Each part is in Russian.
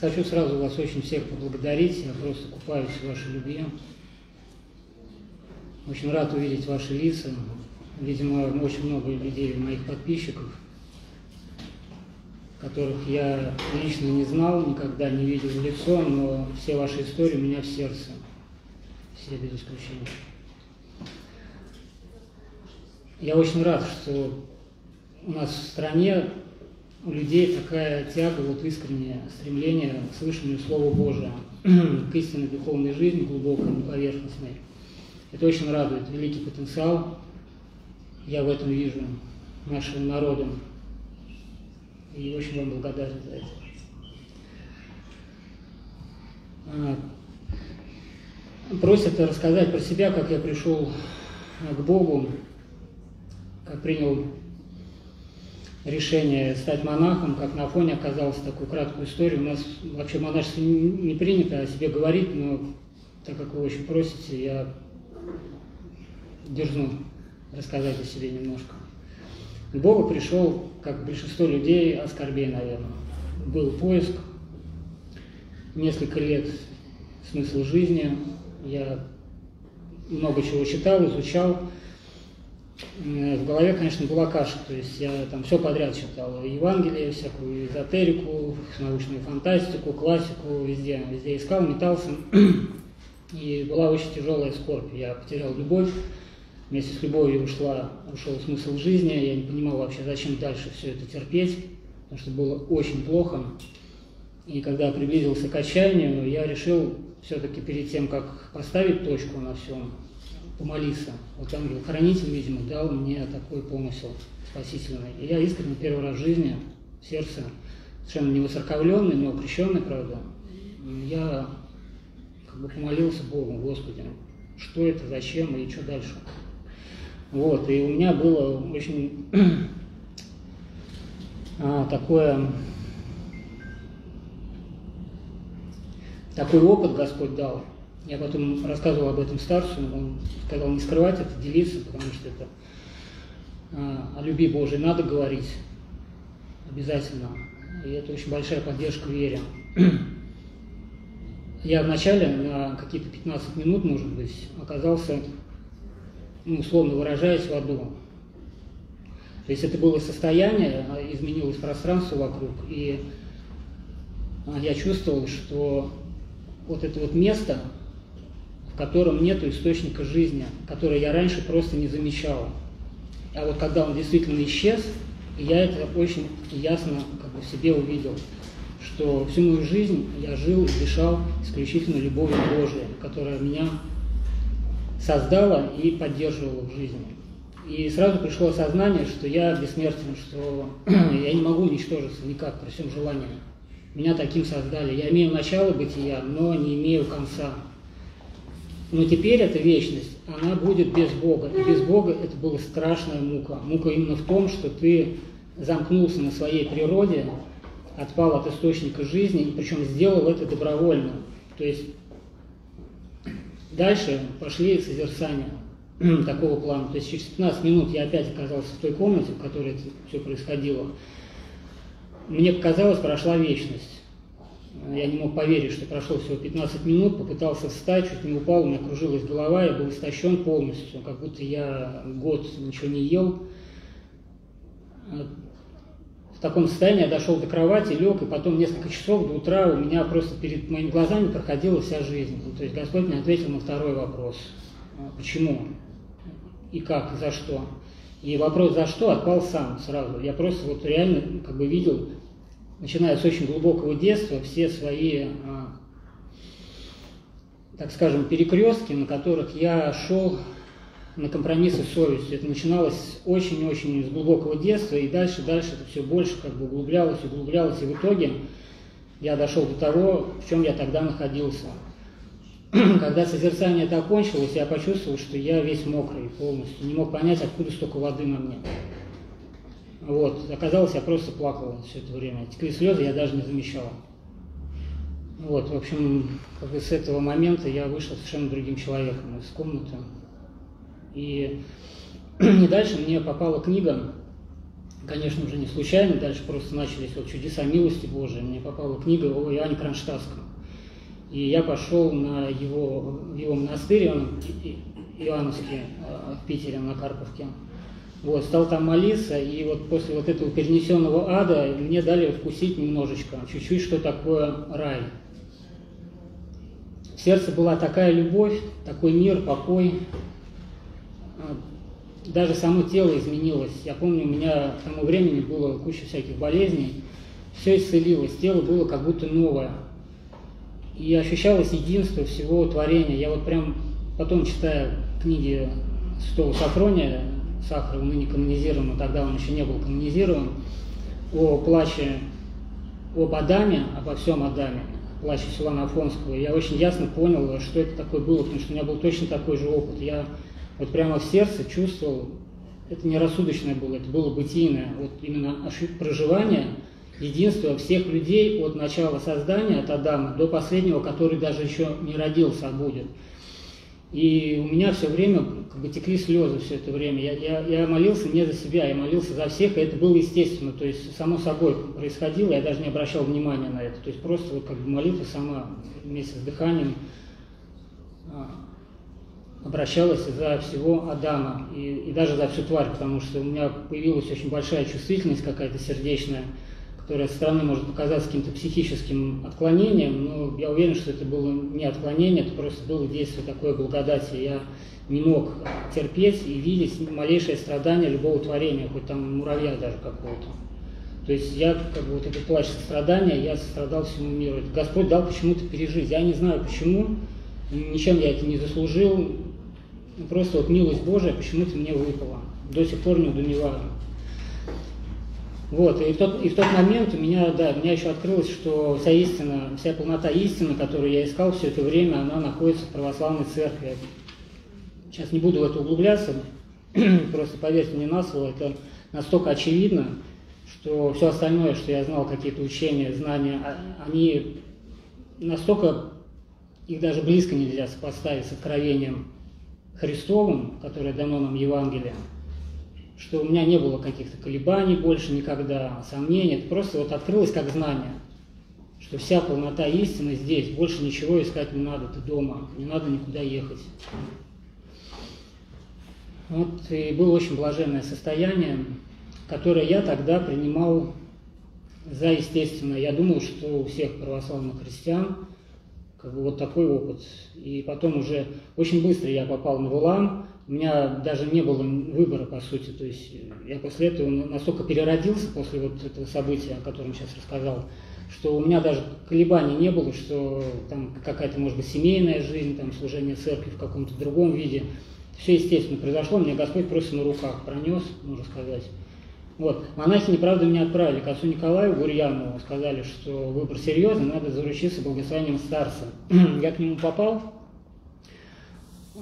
Хочу сразу вас очень всех поблагодарить. Я просто купаюсь в вашей любви. Очень рад увидеть ваши лица. Видимо, очень много людей, моих подписчиков, которых я лично не знал, никогда не видел в лицо, но все ваши истории у меня в сердце. Все без исключения. Я очень рад, что у нас в стране у людей такая тяга, вот искреннее стремление к слышанию Слова Божия, к истинной духовной жизни, глубокой, поверхностной. Это очень радует, великий потенциал, я в этом вижу, нашего народа. И очень вам благодарен за это. А, просят рассказать про себя, как я пришел к Богу, как принял решение стать монахом, как на Афоне оказалось такую краткую историю. У нас вообще монашество не принято о себе говорить, но так как вы очень просите, я дерзну рассказать о себе немножко. К Богу пришел, как большинство людей, оскорбей, наверное. Был поиск, несколько лет смысл жизни, я много чего читал, изучал, в голове, конечно, была каша, то есть я там все подряд читал, Евангелие, всякую эзотерику, научную фантастику, классику, везде, везде искал, метался, и была очень тяжелая скорбь, я потерял любовь, вместе с любовью ушла, ушел смысл жизни, я не понимал вообще, зачем дальше все это терпеть, потому что было очень плохо, и когда приблизился к отчаянию, я решил все-таки перед тем, как поставить точку на всем, помолиться. Вот ангел-хранитель, видимо, дал мне такой помысел спасительный. И я искренне первый раз в жизни, в сердце, совершенно не воцерковленный, но крещенный, правда, я как бы помолился Богу, Господи, что это, зачем и что дальше. Вот, и у меня было очень а, такое, такой опыт Господь дал – я потом рассказывал об этом старцу, он сказал не скрывать это, делиться, потому что это а, о любви Божией надо говорить обязательно. И это очень большая поддержка вере. Я вначале на какие-то 15 минут, может быть, оказался, ну, условно выражаясь, в аду. То есть это было состояние, изменилось пространство вокруг, и а, я чувствовал, что вот это вот место, в котором нет источника жизни, который я раньше просто не замечал. А вот когда он действительно исчез, я это очень ясно как бы, в себе увидел, что всю мою жизнь я жил и дышал исключительно любовью Божией, которая меня создала и поддерживала в жизни. И сразу пришло осознание, что я бессмертен, что я не могу уничтожиться никак при всем желании. Меня таким создали. Я имею начало бытия, но не имею конца. Но теперь эта вечность, она будет без Бога. И без Бога это была страшная мука. Мука именно в том, что ты замкнулся на своей природе, отпал от источника жизни, и причем сделал это добровольно. То есть дальше пошли созерцания такого плана. То есть через 15 минут я опять оказался в той комнате, в которой это все происходило. Мне показалось, прошла вечность. Я не мог поверить, что прошло всего 15 минут, попытался встать, чуть не упал, у меня кружилась голова, я был истощен полностью, как будто я год ничего не ел. В таком состоянии я дошел до кровати, лег, и потом несколько часов до утра у меня просто перед моими глазами проходила вся жизнь. То есть Господь мне ответил на второй вопрос. Почему? И как? За что? И вопрос «за что?» отпал сам сразу. Я просто вот реально как бы видел начиная с очень глубокого детства, все свои, а, так скажем, перекрестки, на которых я шел на компромиссы с совестью. Это начиналось очень-очень с глубокого детства, и дальше, дальше это все больше как бы углублялось, углублялось, и в итоге я дошел до того, в чем я тогда находился. Когда созерцание это окончилось, я почувствовал, что я весь мокрый полностью, не мог понять, откуда столько воды на мне. Вот. Оказалось, я просто плакал все это время. Текли слезы, я даже не замечал. Вот, в общем, как бы с этого момента я вышел совершенно другим человеком из комнаты. И, и дальше мне попала книга конечно, уже не случайно, дальше просто начались вот чудеса милости Божией. Мне попала книга о Иоанне Кронштадтском. И я пошел на его, его монастырь, он Иоанновский, э, в Питере, на Карповке. Вот, стал там молиться, и вот после вот этого перенесенного ада мне дали вкусить немножечко, чуть-чуть, что такое рай. В сердце была такая любовь, такой мир, покой. А, даже само тело изменилось. Я помню, у меня к тому времени было куча всяких болезней. Все исцелилось, тело было как будто новое. И ощущалось единство всего творения. Я вот прям потом читая книги Святого Сафрония, Сахарова ныне канонизирован, тогда он еще не был канонизирован, о плаче об Адаме, обо всем Адаме, плаче Силана Афонского, я очень ясно понял, что это такое было, потому что у меня был точно такой же опыт. Я вот прямо в сердце чувствовал, это не рассудочное было, это было бытийное, вот именно проживание единства всех людей от начала создания, от Адама, до последнего, который даже еще не родился, а будет. И у меня все время как бы текли слезы все это время. Я, я, я молился не за себя, я молился за всех, и это было естественно. То есть само собой происходило, я даже не обращал внимания на это. То есть просто вот как бы молитва сама вместе с дыханием а, обращалась за всего Адама и, и даже за всю тварь, потому что у меня появилась очень большая чувствительность какая-то сердечная которое со стороны может показаться каким-то психическим отклонением, но я уверен, что это было не отклонение, это просто было действие такое благодати. Я не мог терпеть и видеть малейшее страдание любого творения, хоть там муравья даже какого-то. То есть я, как бы, вот этот плач сострадания, я сострадал всему миру. Господь дал почему-то пережить. Я не знаю почему, ничем я это не заслужил. Просто вот милость Божия почему-то мне выпала. До сих пор не удумеваю. Вот, и в, тот, и в тот момент у меня, да, у меня еще открылось, что вся истина, вся полнота истины, которую я искал все это время, она находится в православной церкви. Сейчас не буду в это углубляться, просто поверьте мне на слово, это настолько очевидно, что все остальное, что я знал, какие-то учения, знания, а, они настолько, их даже близко нельзя сопоставить с откровением Христовым, которое дано нам Евангелием что у меня не было каких-то колебаний больше никогда, сомнений. Это просто вот открылось как знание, что вся полнота истины здесь, больше ничего искать не надо, ты дома, не надо никуда ехать. Вот и было очень блаженное состояние, которое я тогда принимал за естественное. Я думал, что у всех православных христиан как бы вот такой опыт. И потом уже очень быстро я попал на ВЛАМ, у меня даже не было выбора, по сути. То есть я после этого настолько переродился после вот этого события, о котором сейчас рассказал, что у меня даже колебаний не было, что там какая-то, может быть, семейная жизнь, там служение церкви в каком-то другом виде. Все, естественно, произошло, мне Господь просто на руках пронес, можно сказать. Вот. Монахи, неправда, меня отправили к отцу Николаю Гурьянову, сказали, что выбор серьезный, надо заручиться благословением старца. Я к нему попал,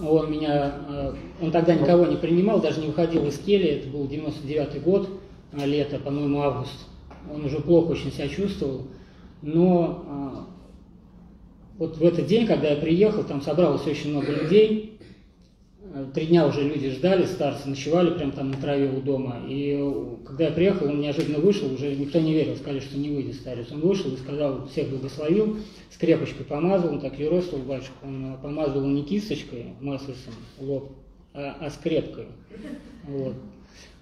он меня, э, он тогда никого не принимал, даже не выходил из кельи, это был 99 год, э, лето, по-моему, август. Он уже плохо очень себя чувствовал, но э, вот в этот день, когда я приехал, там собралось очень много людей, Три дня уже люди ждали, старцы ночевали прямо там на траве у дома. И когда я приехал, он неожиданно вышел, уже никто не верил, сказали, что не выйдет старец. Он вышел и сказал, всех благословил, скрепочкой помазал, он так юростил батюшка, он помазывал не кисточкой, маслицем, лоб, а, а скрепкой. Вот.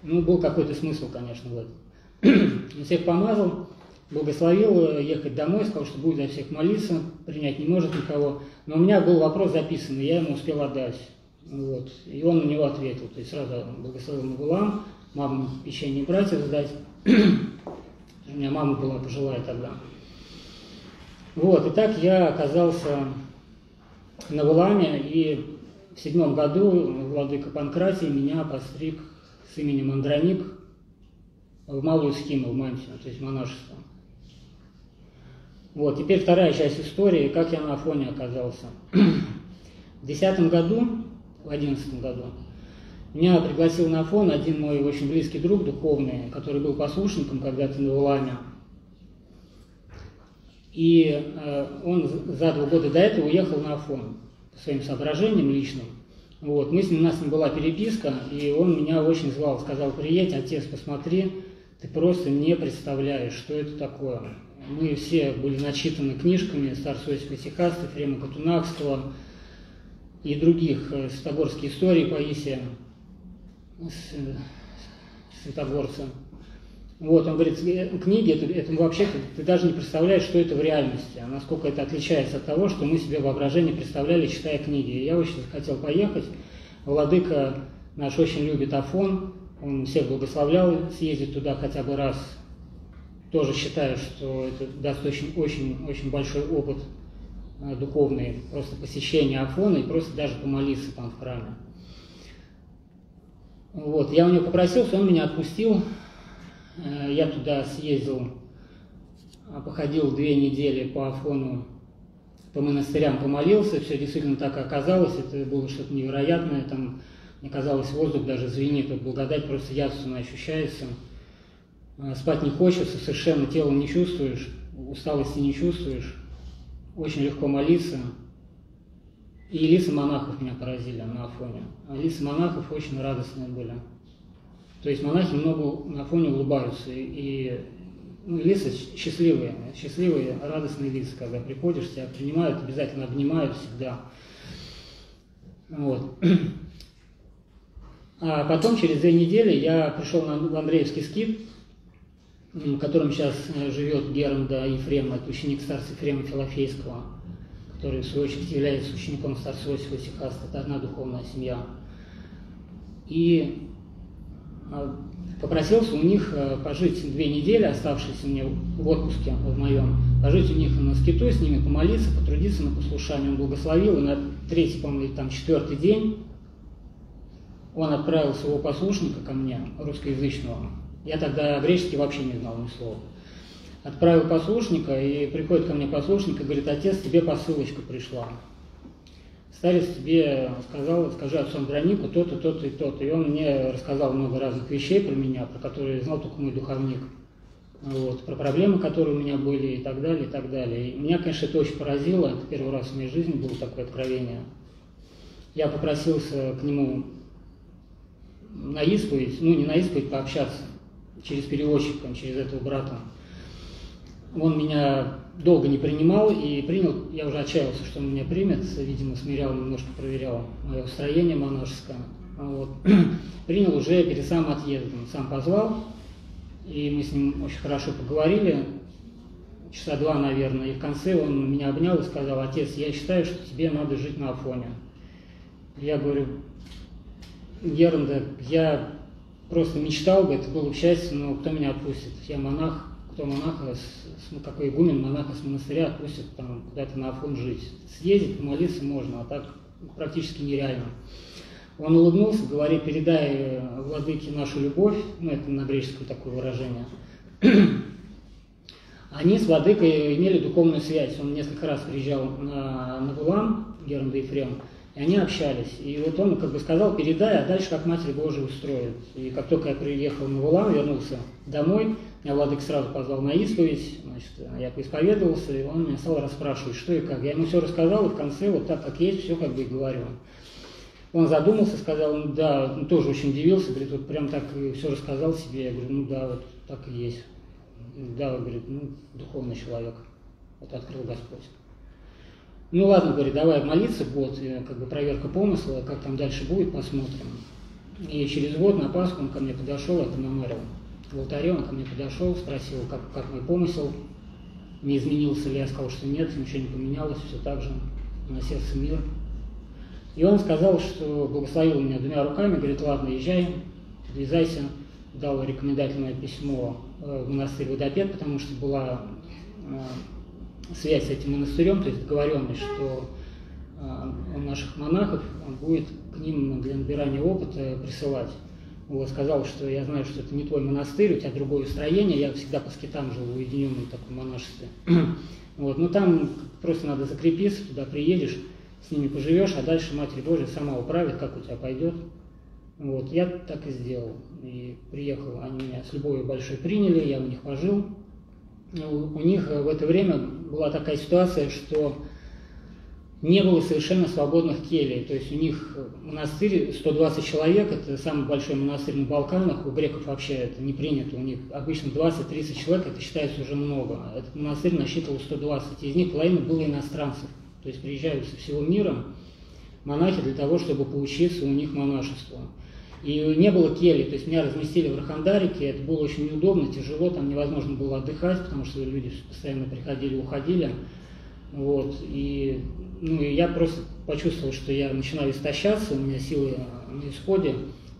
Ну, был какой-то смысл, конечно, в этом. Он всех помазал, благословил ехать домой, сказал, что будет за всех молиться, принять не может никого. Но у меня был вопрос записанный, я ему успел отдать. Вот. И он на него ответил. То есть сразу благословил Магулам, маму печенье братьев сдать. У меня мама была пожилая тогда. Вот, и так я оказался на Валаме, и в седьмом году владыка Панкратий меня постриг с именем Андроник в малую схему, в мантию, то есть монашество. Вот, теперь вторая часть истории, как я на Афоне оказался. В десятом году в 2011 году. Меня пригласил на фон один мой очень близкий друг духовный, который был послушником когда-то на Уламе. И э, он за два года до этого уехал на Афон по своим соображениям личным. Вот. Мы с ним, у нас с ним была переписка, и он меня очень звал, сказал, приедь, отец, посмотри, ты просто не представляешь, что это такое. Мы все были начитаны книжками Старцу Исихаста, Фрема Катунакского и других э, святогорских историй Паисия Святогорца. Вот, он говорит, «Э, книги, это, это вообще, ты, ты даже не представляешь, что это в реальности, а насколько это отличается от того, что мы себе воображение представляли, читая книги. Я очень хотел поехать. Владыка наш очень любит Афон, он всех благословлял съездить туда хотя бы раз. Тоже считаю, что это даст очень, очень, очень большой опыт э, духовный, просто посещение Афона и просто даже помолиться там в храме. Вот, я у него попросился, он меня отпустил, Э, я туда съездил, а, походил две недели по Афону, по монастырям помолился, все действительно так и оказалось, это было что-то невероятное, там, мне казалось, воздух даже звенит, вот благодать просто явственно ощущается. А, спать не хочется, совершенно телом не чувствуешь, усталости не чувствуешь, очень легко молиться. И лица монахов меня поразили на Афоне. А лица монахов очень радостные были. То есть монахи много на фоне улыбаются, и ну, лица счастливые, счастливые, радостные лица, когда приходишь, тебя принимают, обязательно обнимают всегда. Вот. А потом, через две недели, я пришел на Андреевский скит, в котором сейчас э, живет Гермда Ефрема, это ученик старца Ефрема Филофейского, который, в свою очередь, является учеником старца Иосифа Сихаста. Это одна духовная семья. И а, попросился у них э, пожить две недели, оставшиеся мне в отпуске в моем, пожить у них на скиту, с ними помолиться, потрудиться на послушание. Он благословил, и на третий, по-моему, там четвертый день он отправил своего послушника ко мне, русскоязычного. Я тогда греческий вообще не знал ни слова. Отправил послушника, и приходит ко мне послушник и говорит, отец, тебе посылочка пришла старец тебе сказал, скажи отцу Андронику то-то, то-то и то-то. И он мне рассказал много разных вещей про меня, про которые знал только мой духовник. Вот, про проблемы, которые у меня были и так далее, и так далее. И меня, конечно, это очень поразило. Это первый раз в моей жизни было такое откровение. Я попросился к нему на исповедь, ну не на исповедь, пообщаться через переводчика, через этого брата. Он меня долго не принимал и принял, я уже отчаялся, что он меня примет, видимо, смирял, немножко проверял мое строение монашеское. Вот. принял уже перед самым отъездом, сам позвал, и мы с ним очень хорошо поговорили, часа два, наверное, и в конце он меня обнял и сказал, отец, я считаю, что тебе надо жить на Афоне. Я говорю, Ерунда, я просто мечтал бы, это было бы счастье, но кто меня отпустит? Я монах, кто монаха, ну, какой игумен монаха с монастыря отпустит там куда-то на Афон жить. Съездить, помолиться можно, а так практически нереально. Он улыбнулся, говорит, передай э, владыке нашу любовь, ну это на греческое такое выражение. Они с владыкой имели духовную связь. Он несколько раз приезжал на, на Вулан, Герм да Ефрем, и они общались. И вот он как бы сказал, передай, а дальше как Матерь Божия устроит. И как только я приехал на Вулан, вернулся домой, меня Владык сразу позвал на исповедь, значит, я поисповедовался, и он меня стал расспрашивать, что и как. Я ему все рассказал, и в конце вот так, как есть, все как бы и говорю. Он задумался, сказал, ну да, он тоже очень удивился, говорит, вот прям так все рассказал себе. Я говорю, ну да, вот так и есть. Да, говорит, ну, духовный человек. Вот открыл Господь. Ну ладно, говорит, давай молиться год, как бы проверка помысла, как там дальше будет, посмотрим. И через год на Пасху он ко мне подошел, это мемориал в алтаре, он ко мне подошел, спросил, как, как мой помысел, не изменился ли, я сказал, что нет, ничего не поменялось, все так же, на сердце мир. И он сказал, что благословил меня двумя руками, говорит, ладно, езжай, подвязайся, дал рекомендательное письмо э, в монастырь Водопед, потому что была э, связь с этим монастырем, то есть договоренность, что он наших монахов он будет к ним для набирания опыта присылать вот, сказал, что я знаю, что это не твой монастырь, у тебя другое строение, я всегда по скитам жил в уединенном таком монашестве. вот, но там просто надо закрепиться, туда приедешь, с ними поживешь, а дальше Матерь Божия сама управит, как у тебя пойдет. Вот, я так и сделал. И приехал, они меня с любовью большой приняли, я у них пожил. У, у них в это время была такая ситуация, что не было совершенно свободных келей. То есть у них монастырь 120 человек, это самый большой монастырь на Балканах, у греков вообще это не принято, у них обычно 20-30 человек, это считается уже много. Этот монастырь насчитывал 120, из них половина было иностранцев, то есть приезжают со всего мира монахи для того, чтобы поучиться у них монашеству. И не было кели, то есть меня разместили в Рахандарике, это было очень неудобно, тяжело, там невозможно было отдыхать, потому что люди постоянно приходили, уходили. Вот, и, ну, я просто почувствовал, что я начинаю истощаться, у меня силы на исходе.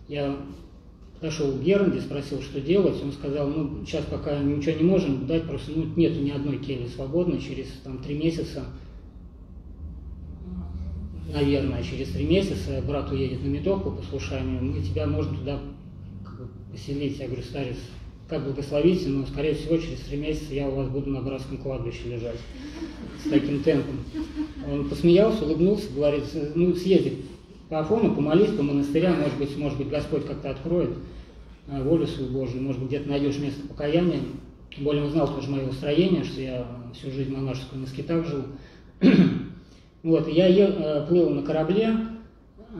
Я подошел к Гернде, спросил, что делать. Он сказал, ну, сейчас пока ничего не можем дать, просто ну, нету ни одной кели свободной, через там, три месяца наверное, через три месяца брат уедет на меток по послушанию, и тебя можно туда как бы, поселить. Я говорю, старец, как благословите, но, скорее всего, через три месяца я у вас буду на братском кладбище лежать с таким темпом. Он посмеялся, улыбнулся, говорит, ну, съезди по Афону, помолись по монастырям, может быть, может быть, Господь как-то откроет э, волю свою Божию, может быть, где-то найдешь место покаяния. Тем более он знал тоже мое устроение, что я всю жизнь монашескую на скитах жил. Вот, я ел, э, плыл на корабле э,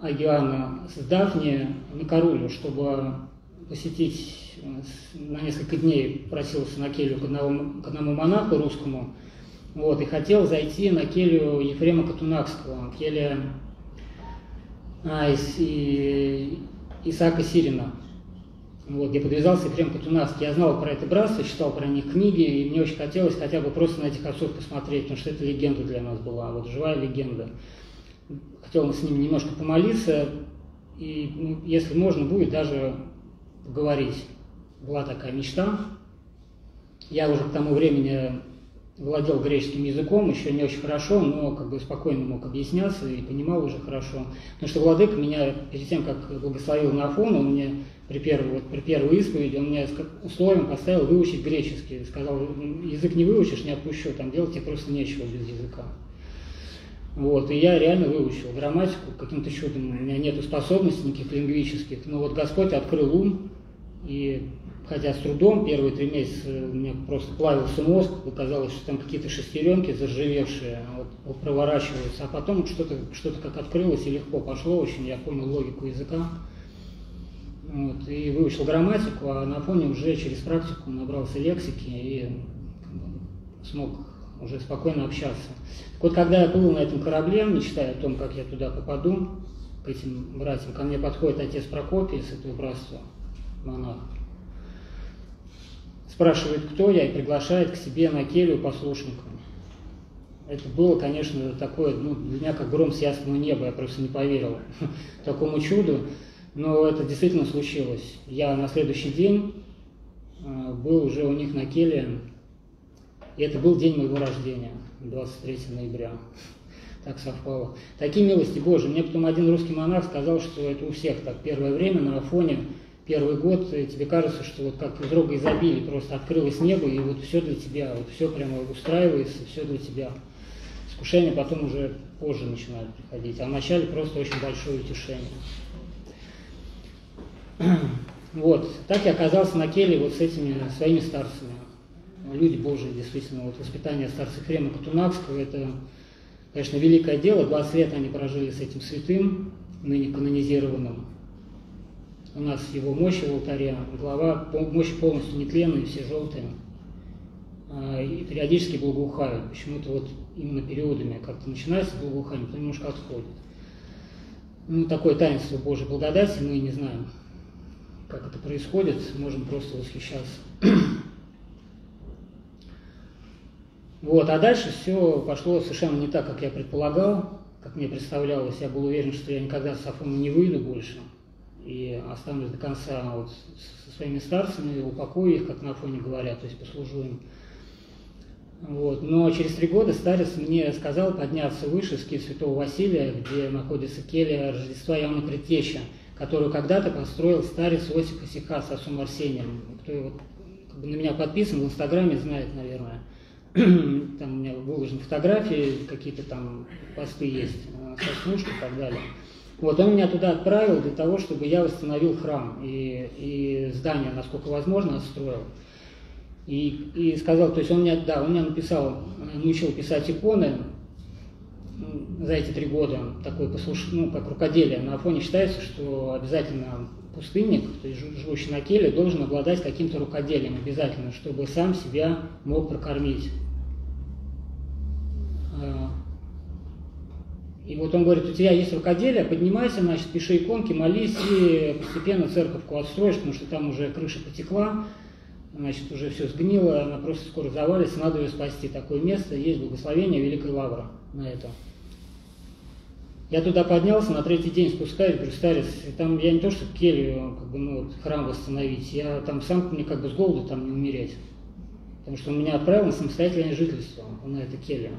Агиана с Дафни на Королю, чтобы посетить э, на несколько дней просился на келью к одному, к одному монаху русскому, вот, и хотел зайти на келью Ефрема Катунакского, келья а, из, и, Исаака Сирина вот, где подвязался Ефрем Катунавский. Я знал про это братство, читал про них книги, и мне очень хотелось хотя бы просто на этих отцов посмотреть, потому что это легенда для нас была, вот живая легенда. Хотел с ними немножко помолиться, и ну, если можно будет, даже поговорить. Была такая мечта. Я уже к тому времени владел греческим языком, еще не очень хорошо, но как бы спокойно мог объясняться и понимал уже хорошо. Потому что Владыка меня перед тем, как благословил на Афон, он мне при первой, вот, при первой исповеди, он мне условием поставил выучить греческий. Сказал, язык не выучишь, не отпущу, там делать тебе просто нечего без языка. Вот, и я реально выучил грамматику каким-то чудом. У меня нет способностей никаких лингвических, но вот Господь открыл ум, и хотя с трудом, первые три месяца у меня просто плавился мозг, казалось, что там какие-то шестеренки заржавевшие вот, проворачиваются, а потом что-то что как открылось и легко пошло очень, я понял логику языка. Вот, и выучил грамматику, а на фоне уже через практику набрался лексики и смог уже спокойно общаться. Так вот, когда я был на этом корабле, мечтая о том, как я туда попаду, к этим братьям, ко мне подходит отец Прокопий с этого братства, монах, спрашивает, кто я, и приглашает к себе на келью послушника. Это было, конечно, такое, ну, для меня как гром с ясного неба, я просто не поверил такому чуду, но это действительно случилось. Я на следующий день э, был уже у них на келье, и это был день моего рождения, 23 ноября. Так совпало. Такие милости Божии. Мне потом один русский монах сказал, что это у всех так. Первое время на Афоне первый год тебе кажется, что вот как из рога изобилия просто открылось небо, и вот все для тебя, вот все прямо устраивается, все для тебя. Искушение потом уже позже начинает приходить, а вначале просто очень большое утешение. Вот, так я оказался на келе вот с этими своими старцами. Люди Божии, действительно, вот воспитание старца Хрема Катунакского, это, конечно, великое дело. 20 лет они прожили с этим святым, ныне канонизированным. У нас его мощи в алтаре, глава, мощи полностью нетленные, все желтые. А, и периодически благоухают. Почему-то вот именно периодами как-то начинается благоухание, потом немножко отходит. Ну, такое таинство Божьей благодати мы не знаем, как это происходит, можем просто восхищаться. Вот, а дальше все пошло совершенно не так, как я предполагал, как мне представлялось. Я был уверен, что я никогда с Афона не выйду больше и останусь до конца вот со своими старцами, упакую их, как на фоне говорят, то есть послужу им. Вот. Но через три года старец мне сказал подняться выше скит Святого Василия, где находится келья Рождества Иоанна Предтеча, которую когда-то построил старец Иосиф Исиха с отцом Арсением. Кто вот, как бы на меня подписан в Инстаграме, знает, наверное. Там у меня выложены фотографии, какие-то там посты есть э, со служб и так далее. Вот, он меня туда отправил для того, чтобы я восстановил храм и, и здание, насколько возможно, отстроил. И, и сказал, то есть он мне, да, он мне написал, научил писать иконы, за эти три года такое послуш... ну, как рукоделие. На Афоне считается, что обязательно пустынник, то есть живущий на келе, должен обладать каким-то рукоделием обязательно, чтобы сам себя мог прокормить. И вот он говорит, у тебя есть рукоделие, поднимайся, значит, пиши иконки, молись, и постепенно церковку отстроишь, потому что там уже крыша потекла, значит, уже все сгнило, она просто скоро завалится, надо ее спасти. Такое место, есть благословение Великой Лавры на это. Я туда поднялся, на третий день спускаюсь, говорю, старец, там я не то, что келью, как бы, ну, вот, храм восстановить, я там сам мне как бы с голоду там не умереть. Потому что он меня отправил на самостоятельное жительство, на это келья.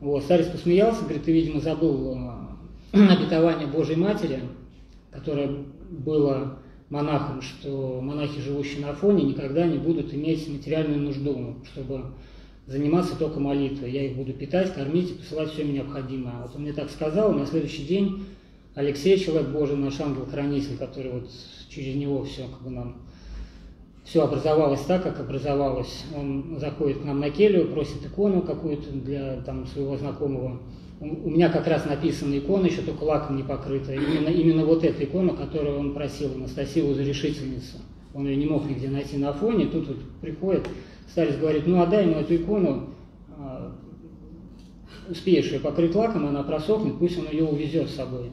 Вот, старец посмеялся, говорит, ты, видимо, забыл э, обетование Божьей Матери, которое было монахам, что монахи, живущие на Афоне, никогда не будут иметь материальную нужду, чтобы заниматься только молитвой. Я их буду питать, кормить и посылать все необходимое. Вот он мне так сказал, на следующий день Алексей, человек Божий, наш ангел-хранитель, который вот через него все как бы нам все образовалось так, как образовалось. Он заходит к нам на келью, просит икону какую-то для там, своего знакомого. У меня как раз написана икона, еще только лаком не покрыта. Именно, именно вот эта икона, которую он просил, Анастасию Зарешительницу. Он ее не мог нигде найти на фоне. Тут вот приходит, старец говорит, ну отдай ему эту икону, а, успеешь ее покрыть лаком, она просохнет, пусть он ее увезет с собой.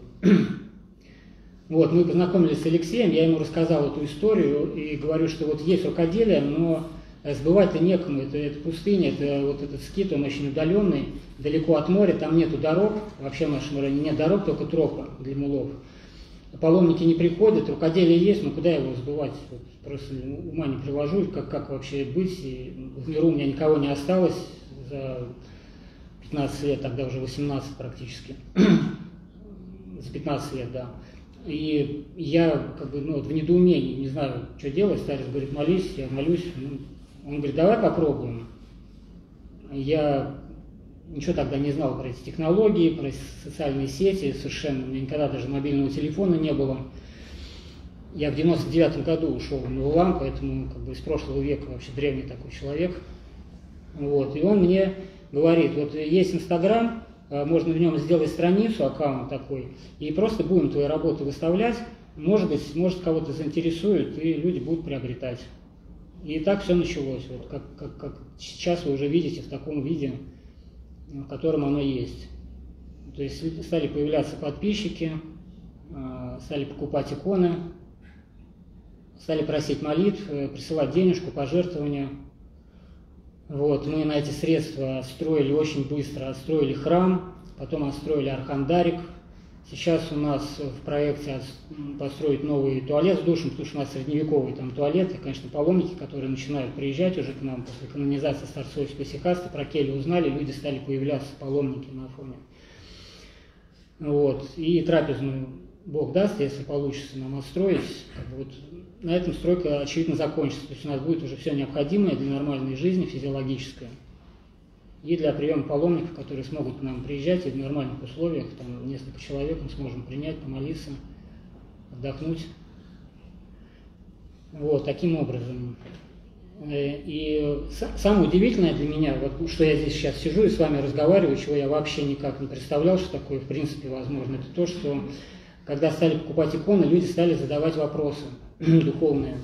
Вот, мы познакомились с Алексеем, я ему рассказал эту историю и говорю, что вот есть рукоделие, но сбывать-то некому, это, это пустыня, это вот этот скит, он очень удаленный, далеко от моря, там нету дорог, вообще в нашем районе нет дорог, только тропа для мулов. Паломники не приходят, рукоделие есть, но куда его сбывать? Вот просто ума не приложу, как, как вообще быть. И в миру у меня никого не осталось за 15 лет, тогда уже 18 практически. за 15 лет, да. И я как бы ну, вот в недоумении, не знаю, что делать. Старец говорит, молись, я молюсь. Ну, он говорит, давай попробуем. Я ничего тогда не знал про эти технологии, про социальные сети совершенно. У меня никогда даже мобильного телефона не было. Я в 99 году ушел в Мулан, поэтому как бы из прошлого века вообще древний такой человек. Вот. И он мне говорит, вот есть Инстаграм, можно в нем сделать страницу, аккаунт такой, и просто будем твои работы выставлять. Может быть, может кого-то заинтересует, и люди будут приобретать. И так все началось, вот как, как, как сейчас вы уже видите в таком виде, в котором оно есть. То есть стали появляться подписчики, э, стали покупать иконы, стали просить молитв, э, присылать денежку, пожертвования – вот, мы на эти средства строили очень быстро, отстроили храм, потом отстроили Архандарик. Сейчас у нас в проекте построить новый туалет с душем, потому что у нас средневековый там туалет, и, конечно, паломники, которые начинают приезжать уже к нам после канонизации Старцовича Пасихаста, про Келли узнали, люди стали появляться, паломники на фоне. Вот, и трапезную Бог даст, если получится нам отстроить, вот на этом стройка, очевидно, закончится. То есть у нас будет уже все необходимое для нормальной жизни, физиологическое. И для приема паломников, которые смогут к нам приезжать и в нормальных условиях, там несколько человек мы сможем принять, помолиться, отдохнуть. Вот, таким образом. Э, и самое удивительное для меня, вот что я здесь сейчас сижу и с вами разговариваю, чего я вообще никак не представлял, что такое в принципе возможно, это то, что когда стали покупать иконы, люди стали задавать вопросы. духовное.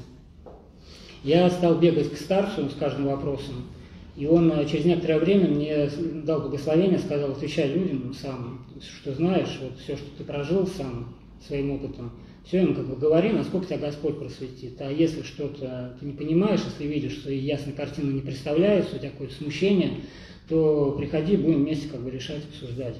Я стал бегать к старцу с каждым вопросом, и он э, через некоторое время мне дал благословение, сказал, отвечай людям сам, что знаешь, вот все, что ты прожил сам своим опытом, все им как бы говори, насколько тебя Господь просветит. А если что-то ты не понимаешь, если видишь, что ясная картина не представляется, у тебя какое-то смущение, то приходи, будем вместе как бы решать, обсуждать.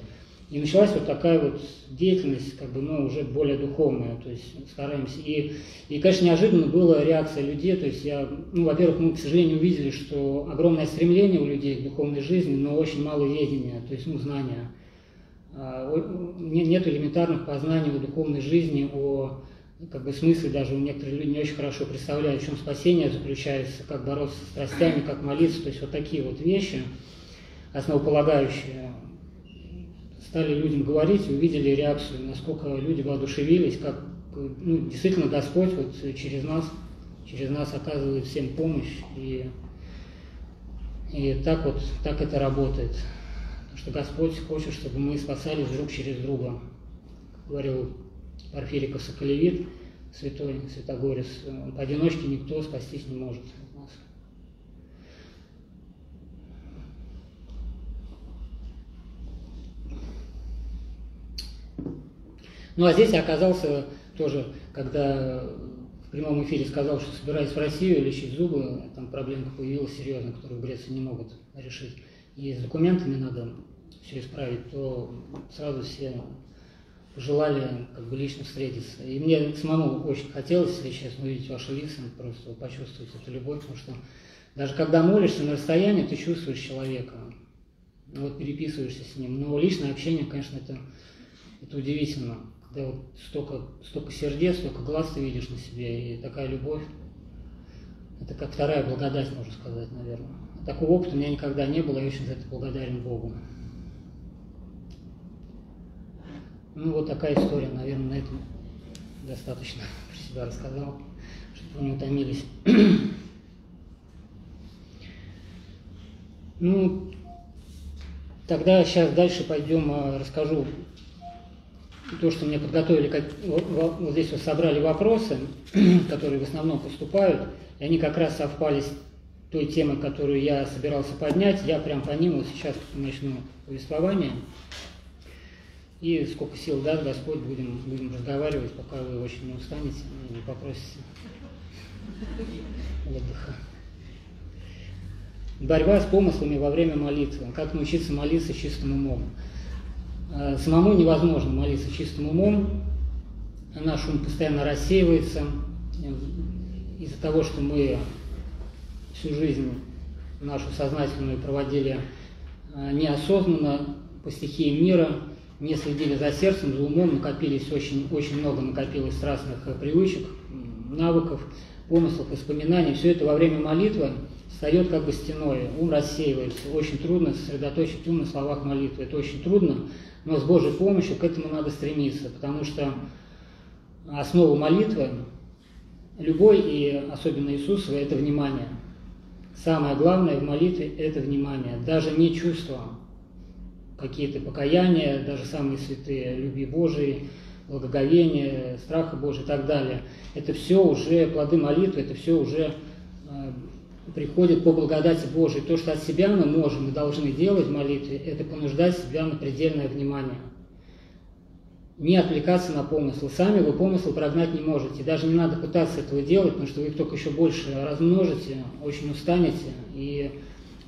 И началась вот такая вот деятельность, как бы, ну, уже более духовная, то есть стараемся. И, и, конечно, неожиданно была реакция людей, то есть я, ну, во-первых, мы, к сожалению, увидели, что огромное стремление у людей к духовной жизни, но очень мало ведения, то есть, ну, знания. А, нет элементарных познаний о духовной жизни, о как бы смысле даже у некоторых людей не очень хорошо представляют, в чем спасение заключается, как бороться с страстями, как молиться, то есть вот такие вот вещи основополагающие стали людям говорить, увидели реакцию, насколько люди воодушевились, как ну, действительно Господь вот через нас, через нас оказывает всем помощь. И, и так вот, так это работает. что Господь хочет, чтобы мы спасались друг через друга. Как говорил Порфириков Соколевит, святой Святогорец, поодиночке никто спастись не может от нас. Ну а здесь я оказался тоже, когда в прямом эфире сказал, что собираюсь в Россию лечить зубы, там проблемка появилась серьезная, которую Греции не могут решить. И с документами надо все исправить, то сразу все желали как бы лично встретиться. И мне самому очень хотелось, если честно, увидеть ваши лица, просто почувствовать эту любовь, потому что даже когда молишься на расстоянии, ты чувствуешь человека, вот переписываешься с ним. Но личное общение, конечно, это, это удивительно когда вот столько, столько сердец, столько глаз ты видишь на себе, и такая любовь, это как вторая благодать, можно сказать, наверное. Такого опыта у меня никогда не было, я очень за это благодарен Богу. Ну, вот такая история, наверное, на этом достаточно про себя рассказал, чтобы вы не утомились. ну, тогда сейчас дальше пойдем, а, расскажу то, что мне подготовили, как, вот, вот здесь вот собрали вопросы, которые в основном поступают, и они как раз совпали с той темой, которую я собирался поднять. Я прям по ним вот сейчас начну повествование. И сколько сил даст Господь, будем, будем разговаривать, пока вы очень не устанете не попросите отдыха. Борьба с помыслами во время молитвы. Как научиться молиться чистым умом. Э, самому невозможно молиться чистым умом, наш ум постоянно рассеивается из-за того, что мы всю жизнь нашу сознательную проводили э, неосознанно по стихии мира, не следили за сердцем, за умом, накопились очень, очень много накопилось разных э, привычек, навыков, помыслов, воспоминаний. Все это во время молитвы встает как бы стеной, ум рассеивается. Очень трудно сосредоточить ум на словах молитвы. Это очень трудно, но с Божьей помощью к этому надо стремиться, потому что основа молитвы, любой и особенно Иисусова, это внимание. Самое главное в молитве – это внимание, даже не чувства, какие-то покаяния, даже самые святые, любви Божией, благоговение, страха Божия и так далее. Это все уже плоды молитвы, это все уже э, приходит по благодати Божией. То, что от себя мы можем и должны делать в молитве, это понуждать себя на предельное внимание. Не отвлекаться на помыслы. Сами вы помыслы прогнать не можете. Даже не надо пытаться этого делать, потому что вы их только еще больше размножите, очень устанете и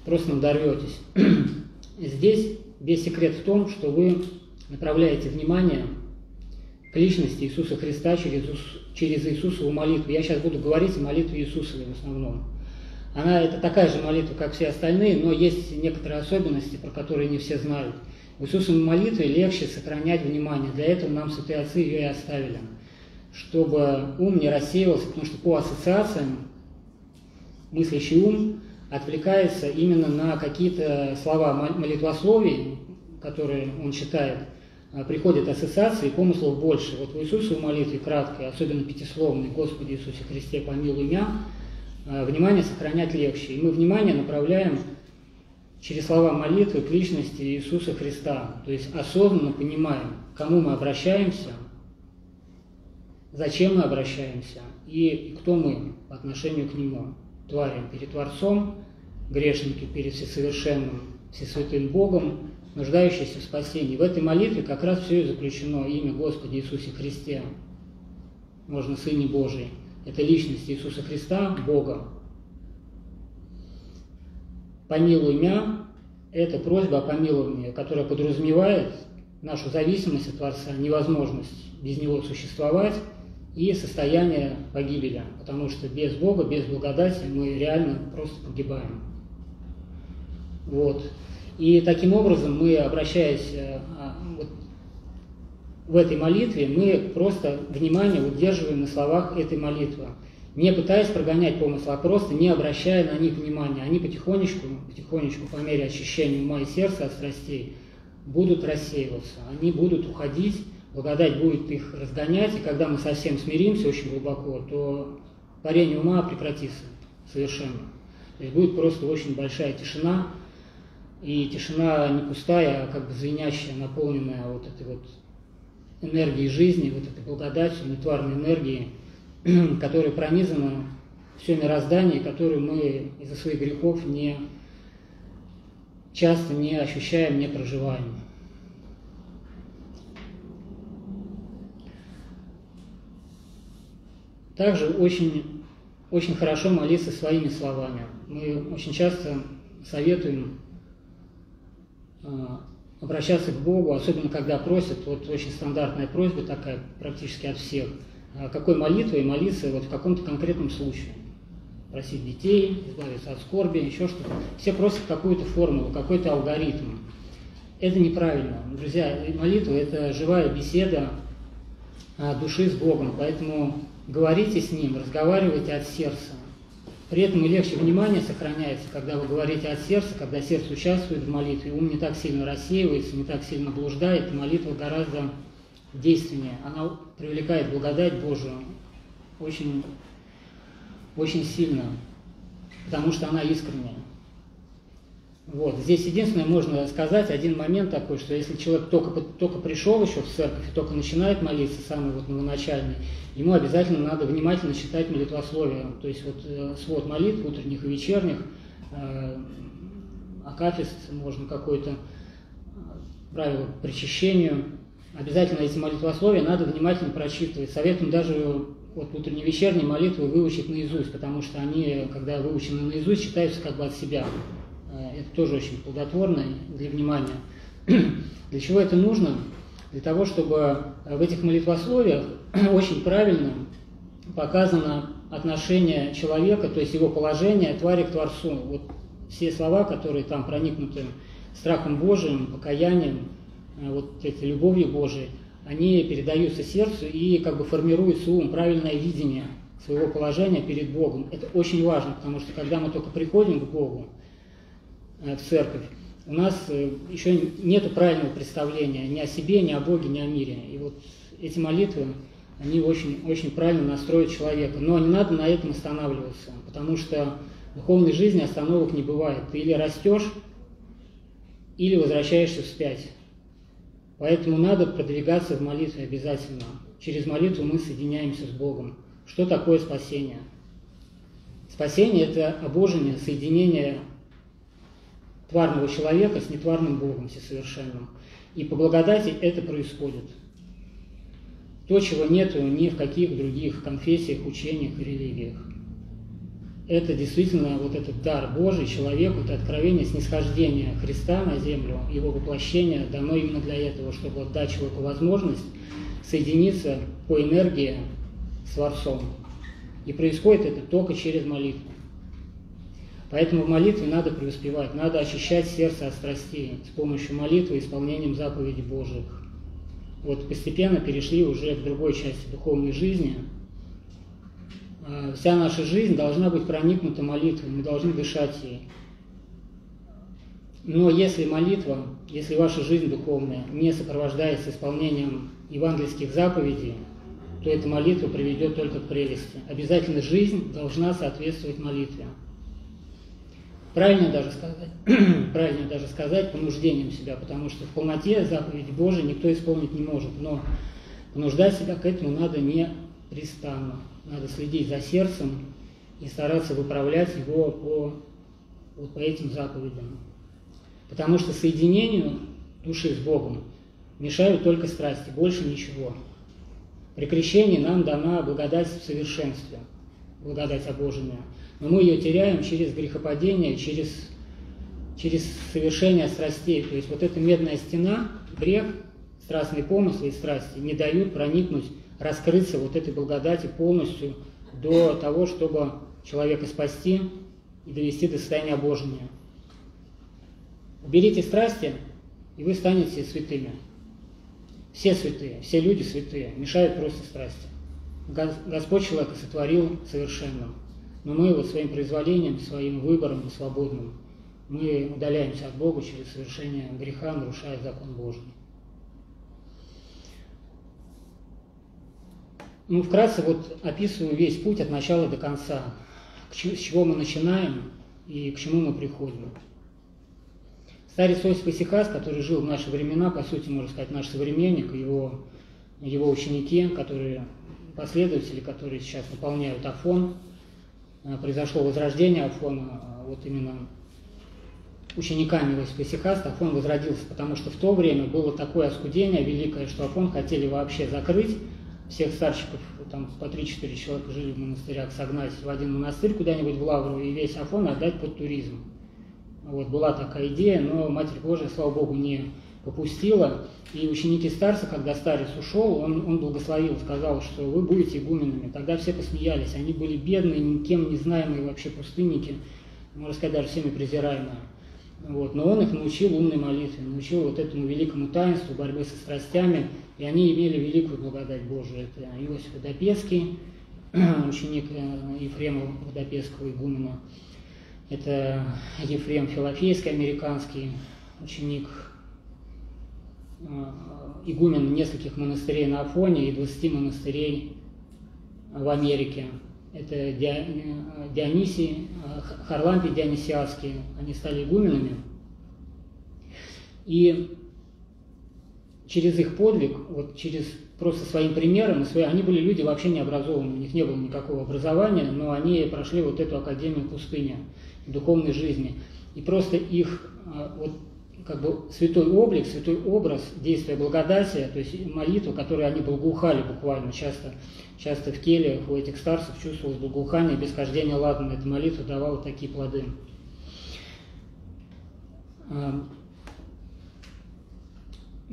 просто надорветесь. Здесь весь секрет в том, что вы направляете внимание к личности Иисуса Христа через, через Иисусову молитву. Я сейчас буду говорить о молитве Иисусовой в основном. Она это такая же молитва, как все остальные, но есть некоторые особенности, про которые не все знают. В Иисусовой молитве легче сохранять внимание. Для этого нам святые отцы ее и оставили. Чтобы ум не рассеивался, потому что по ассоциациям мыслящий ум отвлекается именно на какие-то слова молитвословий, которые он читает, а, приходят ассоциации, помыслов больше. Вот в Иисусовой молитве краткой, особенно пятисловной, «Господи Иисусе Христе, помилуй меня», внимание сохранять легче. И мы внимание направляем через слова молитвы к личности Иисуса Христа. То есть осознанно понимаем, к кому мы обращаемся, зачем мы обращаемся и кто мы по отношению к Нему. Твари перед Творцом, грешники перед Всесовершенным, Всесвятым Богом, нуждающиеся в спасении. В этой молитве как раз все и заключено имя Господи Иисусе Христе, можно Сыне Божий – это личность Иисуса Христа, Бога. Помилуй меня – это просьба о помиловании, которая подразумевает нашу зависимость от Творца, невозможность без Него существовать и состояние погибели, потому что без Бога, без благодати мы реально просто погибаем. Вот. И таким образом мы, обращаясь э, в этой молитве, мы просто внимание удерживаем на словах этой молитвы, не пытаясь прогонять помысл, а просто не обращая на них внимания. Они потихонечку, потихонечку, по мере очищения ума и сердца от страстей, будут рассеиваться, они будут уходить, благодать будет их разгонять, и когда мы совсем смиримся очень глубоко, то парение ума прекратится совершенно. То есть будет просто очень большая тишина, и тишина не пустая, а как бы звенящая, наполненная вот этой вот энергией жизни, вот этой благодатью, нетварной энергией, которая пронизана все мироздание, которую мы из-за своих грехов не часто не ощущаем, не проживаем. Также очень, очень хорошо молиться своими словами. Мы очень часто советуем а, обращаться к Богу, особенно когда просят, вот очень стандартная просьба такая практически от всех, а, какой молитвой молиться вот в каком-то конкретном случае. Просить детей, избавиться от скорби, еще что-то. Все просят какую-то формулу, какой-то алгоритм. Это неправильно. Друзья, молитва – это живая беседа а, души с Богом, поэтому говорите с Ним, разговаривайте от сердца. При этом и легче внимание сохраняется, когда вы говорите от сердца, когда сердце участвует в молитве, ум не так сильно рассеивается, не так сильно блуждает, молитва гораздо действеннее. Она привлекает благодать Божию очень, очень сильно, потому что она искренняя. Вот. Здесь единственное можно сказать, один момент такой, что если человек только, только пришел еще в церковь и только начинает молиться, самый вот новоначальный, ему обязательно надо внимательно читать молитвословие, то есть вот э, свод молитв утренних и вечерних, э, акафист, можно какое-то э, правило к причащению, обязательно эти молитвословия надо внимательно прочитывать. Советуем даже вот утренние вечерние молитвы выучить наизусть, потому что они, когда выучены наизусть, считаются как бы от себя. Э, это тоже очень плодотворно для внимания. Для чего это нужно? Для того, чтобы в этих молитвословиях очень правильно показано отношение человека, то есть его положение твари к Творцу. Вот все слова, которые там проникнуты страхом Божиим, покаянием, э, вот этой любовью Божией, они передаются сердцу и как бы формируется ум, правильное видение своего положения перед Богом. Это очень важно, потому что когда мы только приходим к Богу, церковь, у нас э, еще нет правильного представления ни о себе, ни о Боге, ни о мире. И вот эти молитвы, они очень, очень правильно настроят человека. Но не надо на этом останавливаться, потому что в духовной жизни остановок не бывает. Ты или растешь, или возвращаешься вспять. Поэтому надо продвигаться в молитве обязательно. Через молитву мы соединяемся с Богом. Что такое спасение? Спасение – это обожение, соединение тварного человека с нетварным Богом всесовершенным. И по благодати это происходит. То, чего нету ни в каких других конфессиях, учениях религиях. Это действительно вот этот дар Божий человеку, это откровение, снисхождение Христа на землю, его воплощение дано именно для этого, чтобы дать человеку возможность соединиться по энергии с Творцом. И происходит это только через молитву. Поэтому в молитве надо преуспевать, надо очищать сердце от страстей с помощью молитвы и исполнением заповедей Божьих. Вот постепенно перешли уже к другой части духовной жизни. А, вся наша жизнь должна быть проникнута молитвой, мы должны дышать ей. Но если молитва, если ваша жизнь духовная не сопровождается исполнением евангельских заповедей, то эта молитва приведет только к прелести. Обязательно жизнь должна соответствовать молитве правильно даже сказать, правильно даже сказать понуждением себя, потому что в полноте заповеди Божией никто исполнить не может, но понуждать себя к этому надо не пристанно, надо следить за сердцем и стараться выправлять его по, вот по этим заповедям. Потому что соединению души с Богом мешают только страсти, больше ничего. При крещении нам дана благодать в совершенстве, благодать обоженная – но мы ее теряем через грехопадение, через, через совершение страстей. То есть вот эта медная стена, грех, страстные помыслы и страсти не дают проникнуть, раскрыться вот этой благодати полностью до того, чтобы человека спасти и довести до состояния обожения. Уберите страсти, и вы станете святыми. Все святые, все люди святые, мешают просто страсти. Господь человека сотворил совершенным. Но мы вот своим произволением, своим выбором свободным, мы удаляемся от Бога через совершение греха, нарушая закон Божий. Ну, вкратце вот описываю весь путь от начала до конца, с чего мы начинаем и к чему мы приходим. Старец Осип Исихас, который жил в наши времена, по сути, можно сказать, наш современник, его, его ученики, которые последователи, которые сейчас наполняют Афон, произошло возрождение Афона, а вот именно учениками Иосифа Исихаста Афон возродился, потому что в то время было такое оскудение великое, что Афон хотели вообще закрыть, всех старщиков, там по 3-4 человека жили в монастырях, согнать в один монастырь куда-нибудь в Лавру и весь Афон отдать под туризм. Вот, была такая идея, но Матерь Божия, слава Богу, не попустила. И ученики старца, когда старец ушел, он, он благословил, сказал, что вы будете игуменами. Тогда все посмеялись. Они были бедные, никем не знаемые вообще пустынники, можно сказать, даже всеми презираемые. Вот. Но он их научил умной молитве, научил вот этому великому таинству борьбы со страстями, и они имели великую благодать Божию. Это Иосиф Водопецкий, ученик э, Ефрема Водопецкого игумена, это Ефрем Филофейский, американский ученик, игумен нескольких монастырей на Афоне и 20 монастырей в Америке. Это э, Дионисий, э, Харлампий Дионисиадский, они стали игуменами. И через их подвиг, вот через просто своим примером, они были люди вообще не образованные, у них не было никакого образования, но они прошли вот эту академию пустыни духовной жизни. И просто их вот, как бы святой облик, святой образ действия благодати, то есть молитву, которую они благоухали буквально, часто, часто в кельях у этих старцев чувствовалось благоухание, без хождения ладно, эта молитва давала такие плоды. А,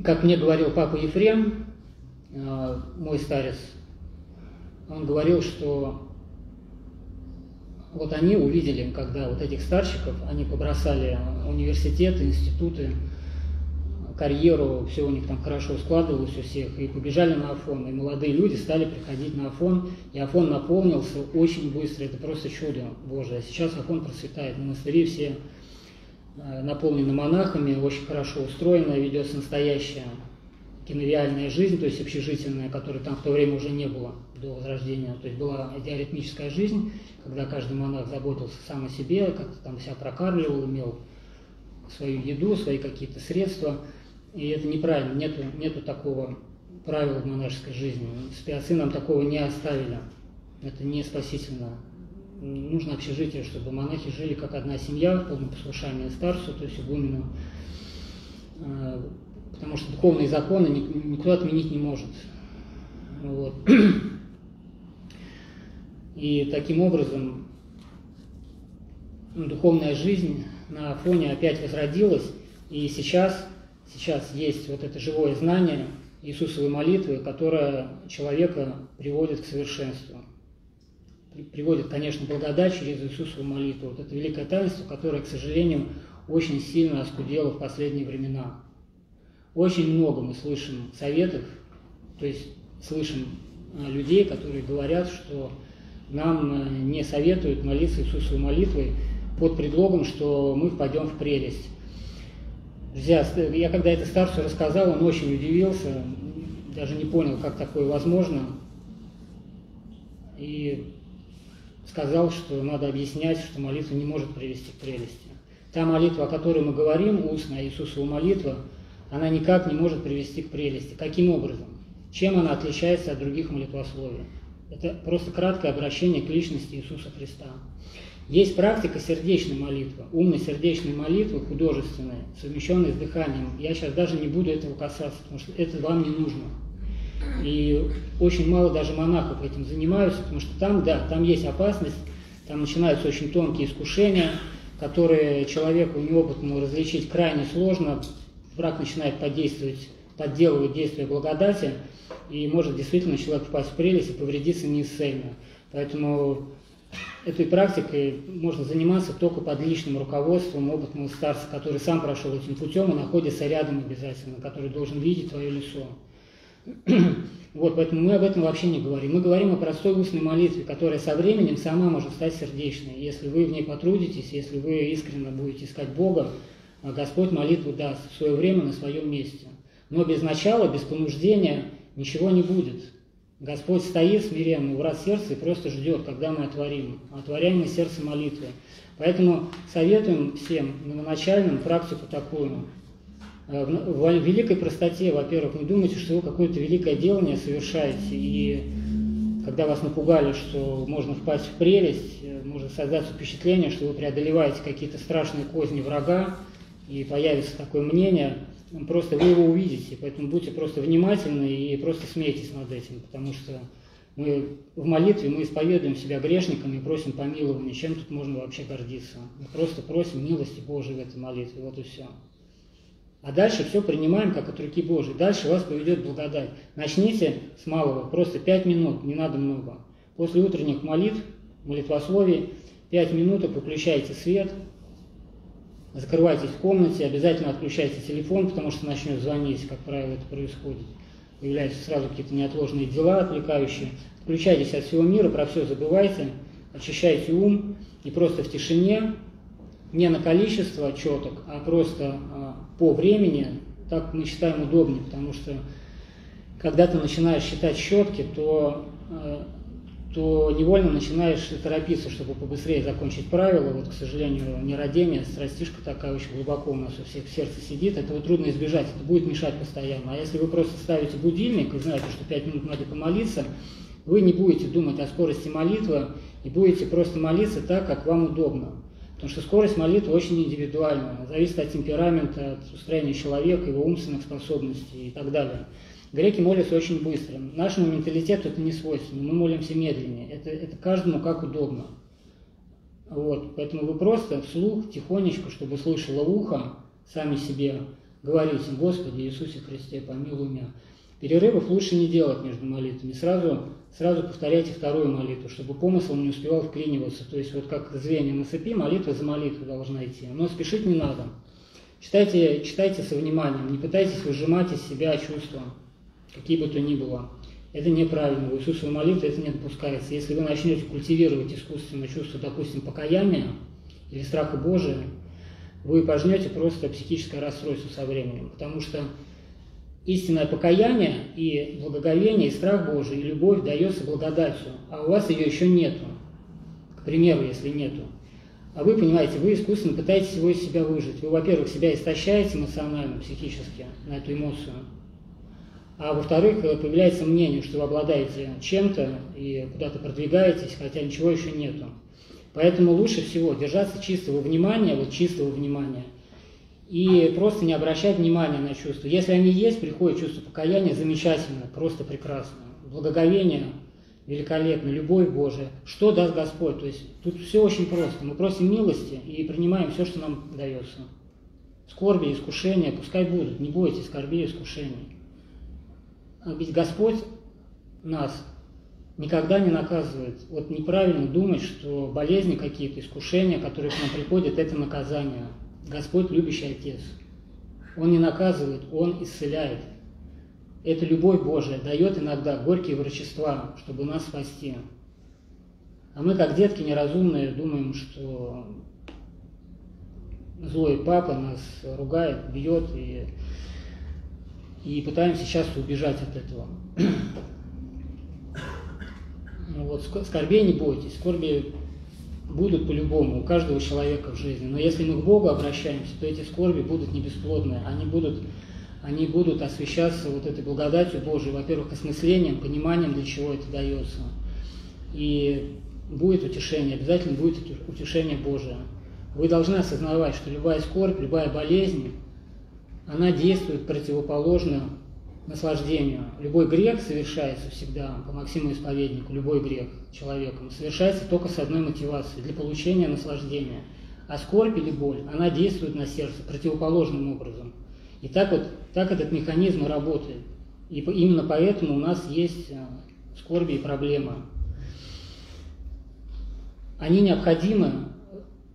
как мне говорил папа Ефрем, а, мой старец, он говорил, что вот они увидели, когда вот этих старщиков, они побросали университеты, институты, карьеру, все у них там хорошо складывалось у всех, и побежали на Афон. И молодые люди стали приходить на Афон, и Афон наполнился очень быстро, это просто чудо Божие. Сейчас Афон процветает, монастыри все э, наполнены монахами, очень хорошо устроено, ведется настоящая киновиальная жизнь, то есть общежительная, которой там в то время уже не было до возрождения. То есть была диаритмическая жизнь, когда каждый монах заботился сам о себе, как-то там себя прокармливал, имел свою еду, свои какие-то средства. И это неправильно, нету, нету такого правила в монашеской жизни. Спиацы нам такого не оставили. Это не спасительно. Нужно общежитие, чтобы монахи жили как одна семья, в полном послушании старцу, то есть игумену. А, потому что духовные законы никто отменить не может. Вот. И таким образом ну, духовная жизнь на фоне опять возродилась, и сейчас, сейчас есть вот это живое знание Иисусовой молитвы, которое человека приводит к совершенству. Приводит, конечно, благодать через Иисусову молитву. Вот это великое таинство, которое, к сожалению, очень сильно оскудело в последние времена. Очень много мы слышим советов, то есть слышим а, людей, которые говорят, что нам э, не советуют молиться Иисусовой молитвой под предлогом, что мы впадем в прелесть. Друзья, я когда это старцу рассказал, он очень удивился, даже не понял, как такое возможно, и сказал, что надо объяснять, что молитва не может привести к прелести. Та молитва, о которой мы говорим, устная Иисусова молитва, она никак не может привести к прелести. Каким образом? Чем она отличается от других молитвословий? Это просто краткое обращение к личности Иисуса Христа. Есть практика сердечной молитвы, умной сердечной молитвы, художественной, совмещенной с дыханием. Я сейчас даже не буду этого касаться, потому что это вам не нужно. И очень мало даже монахов этим занимаются, потому что там, да, там есть опасность, там начинаются очень тонкие искушения, которые человеку неопытному различить крайне сложно. Враг начинает подействовать, подделывать действия благодати, и может действительно человек впасть в прелесть и повредиться неисцельно. Поэтому этой практикой можно заниматься только под личным руководством опытного старца, который сам прошел этим путем и находится рядом обязательно, который должен видеть твое лицо. Вот, поэтому мы об этом вообще не говорим. Мы говорим о простой устной молитве, которая со временем сама может стать сердечной. Если вы в ней потрудитесь, если вы искренне будете искать Бога, а Господь молитву даст в свое время на своем месте. Но без начала, без понуждения ничего не будет. Господь стоит смиренно, врат сердца и просто ждет, когда мы отворим. Отворяем сердце молитвы. Поэтому советуем всем новоначальным практику такую. Э, в великой простоте, во-первых, не думайте, что вы какое-то великое делание совершаете, и когда вас напугали, что можно впасть в прелесть, э, может создаться впечатление, что вы преодолеваете какие-то страшные козни врага, и появится такое мнение, просто вы его увидите, поэтому будьте просто внимательны и просто смейтесь над этим, потому что мы в молитве мы исповедуем себя грешниками и просим помилования. Чем тут можно вообще гордиться? Мы просто просим милости Божией в этой молитве. Вот и все. А дальше все принимаем как от руки Божьей. Дальше вас поведет благодать. Начните с малого, просто пять минут, не надо много. После утренних молитв, молитвословий, пять минут выключайте свет, закрывайтесь в комнате, обязательно отключайте телефон, потому что начнет звонить, как правило, это происходит. Появляются сразу какие-то неотложные дела отвлекающие. Включайтесь от всего мира, про все забывайте, очищайте ум и просто в тишине не на количество четок, а просто а, по времени, так мы считаем удобнее, потому что когда ты начинаешь считать щетки, то, а, то невольно начинаешь торопиться, чтобы побыстрее закончить правила. Вот, к сожалению, нерадение, страстишка такая очень глубоко у нас у всех в сердце сидит, этого трудно избежать, это будет мешать постоянно. А если вы просто ставите будильник и знаете, что 5 минут надо помолиться, вы не будете думать о скорости молитвы и будете просто молиться так, как вам удобно. Потому что скорость молитвы очень индивидуальна, зависит от темперамента, от устроения человека, его умственных способностей и так далее. Греки молятся очень быстро. Нашему менталитету это не свойственно. Мы молимся медленнее. Это, это каждому как удобно. Вот. Поэтому вы просто вслух, тихонечко, чтобы слышало ухо, сами себе говорите, Господи Иисусе Христе, помилуй меня. Перерывов лучше не делать между молитвами. Сразу сразу повторяйте вторую молитву, чтобы помысл не успевал вклиниваться. То есть вот как звенья на цепи, молитва за молитвой должна идти. Но спешить не надо. Читайте, читайте со вниманием, не пытайтесь выжимать из себя чувства, какие бы то ни было. Это неправильно. В Иисусовой молитве это не допускается. Если вы начнете культивировать искусственное чувство, допустим, покаяния или страха Божия, вы пожнете просто психическое расстройство со временем. Потому что истинное покаяние и благоговение, и страх Божий, и любовь дается благодатью, а у вас ее еще нету. К примеру, если нету. А вы, понимаете, вы искусственно пытаетесь его из себя выжить. Вы, во-первых, себя истощаете эмоционально, психически на эту эмоцию. А во-вторых, появляется мнение, что вы обладаете чем-то и куда-то продвигаетесь, хотя ничего еще нету. Поэтому лучше всего держаться чистого внимания, вот чистого внимания, и просто не обращать внимания на чувства. Если они есть, приходит чувство покаяния, замечательно, просто прекрасно. Благоговение великолепно, любовь Божия. Что даст Господь? То есть тут все очень просто. Мы просим милости и принимаем все, что нам дается. Скорби, искушения, пускай будут, не бойтесь скорби и искушений. А ведь Господь нас никогда не наказывает. Вот неправильно думать, что болезни какие-то, искушения, которые к нам приходят, это наказание. Господь любящий Отец. Он не наказывает, Он исцеляет. Эта любовь Божия дает иногда горькие врачества, чтобы нас спасти. А мы, как детки неразумные, думаем, что злой папа нас ругает, бьет и, и пытаемся часто убежать от этого. Вот, скорбей не бойтесь, скорби будут по-любому у каждого человека в жизни. Но если мы к Богу обращаемся, то эти скорби будут не бесплодные. Они будут, они будут освещаться вот этой благодатью Божией, во-первых, осмыслением, пониманием, для чего это дается. И будет утешение, обязательно будет утешение Божие. Вы должны осознавать, что любая скорбь, любая болезнь, она действует противоположно наслаждению. Любой грех совершается всегда, по Максиму Исповеднику, любой грех человеком совершается только с одной мотивацией, для получения наслаждения. А скорбь или боль, она действует на сердце противоположным образом. И так вот, так этот механизм работает. И именно поэтому у нас есть э, скорби и проблемы. Они необходимы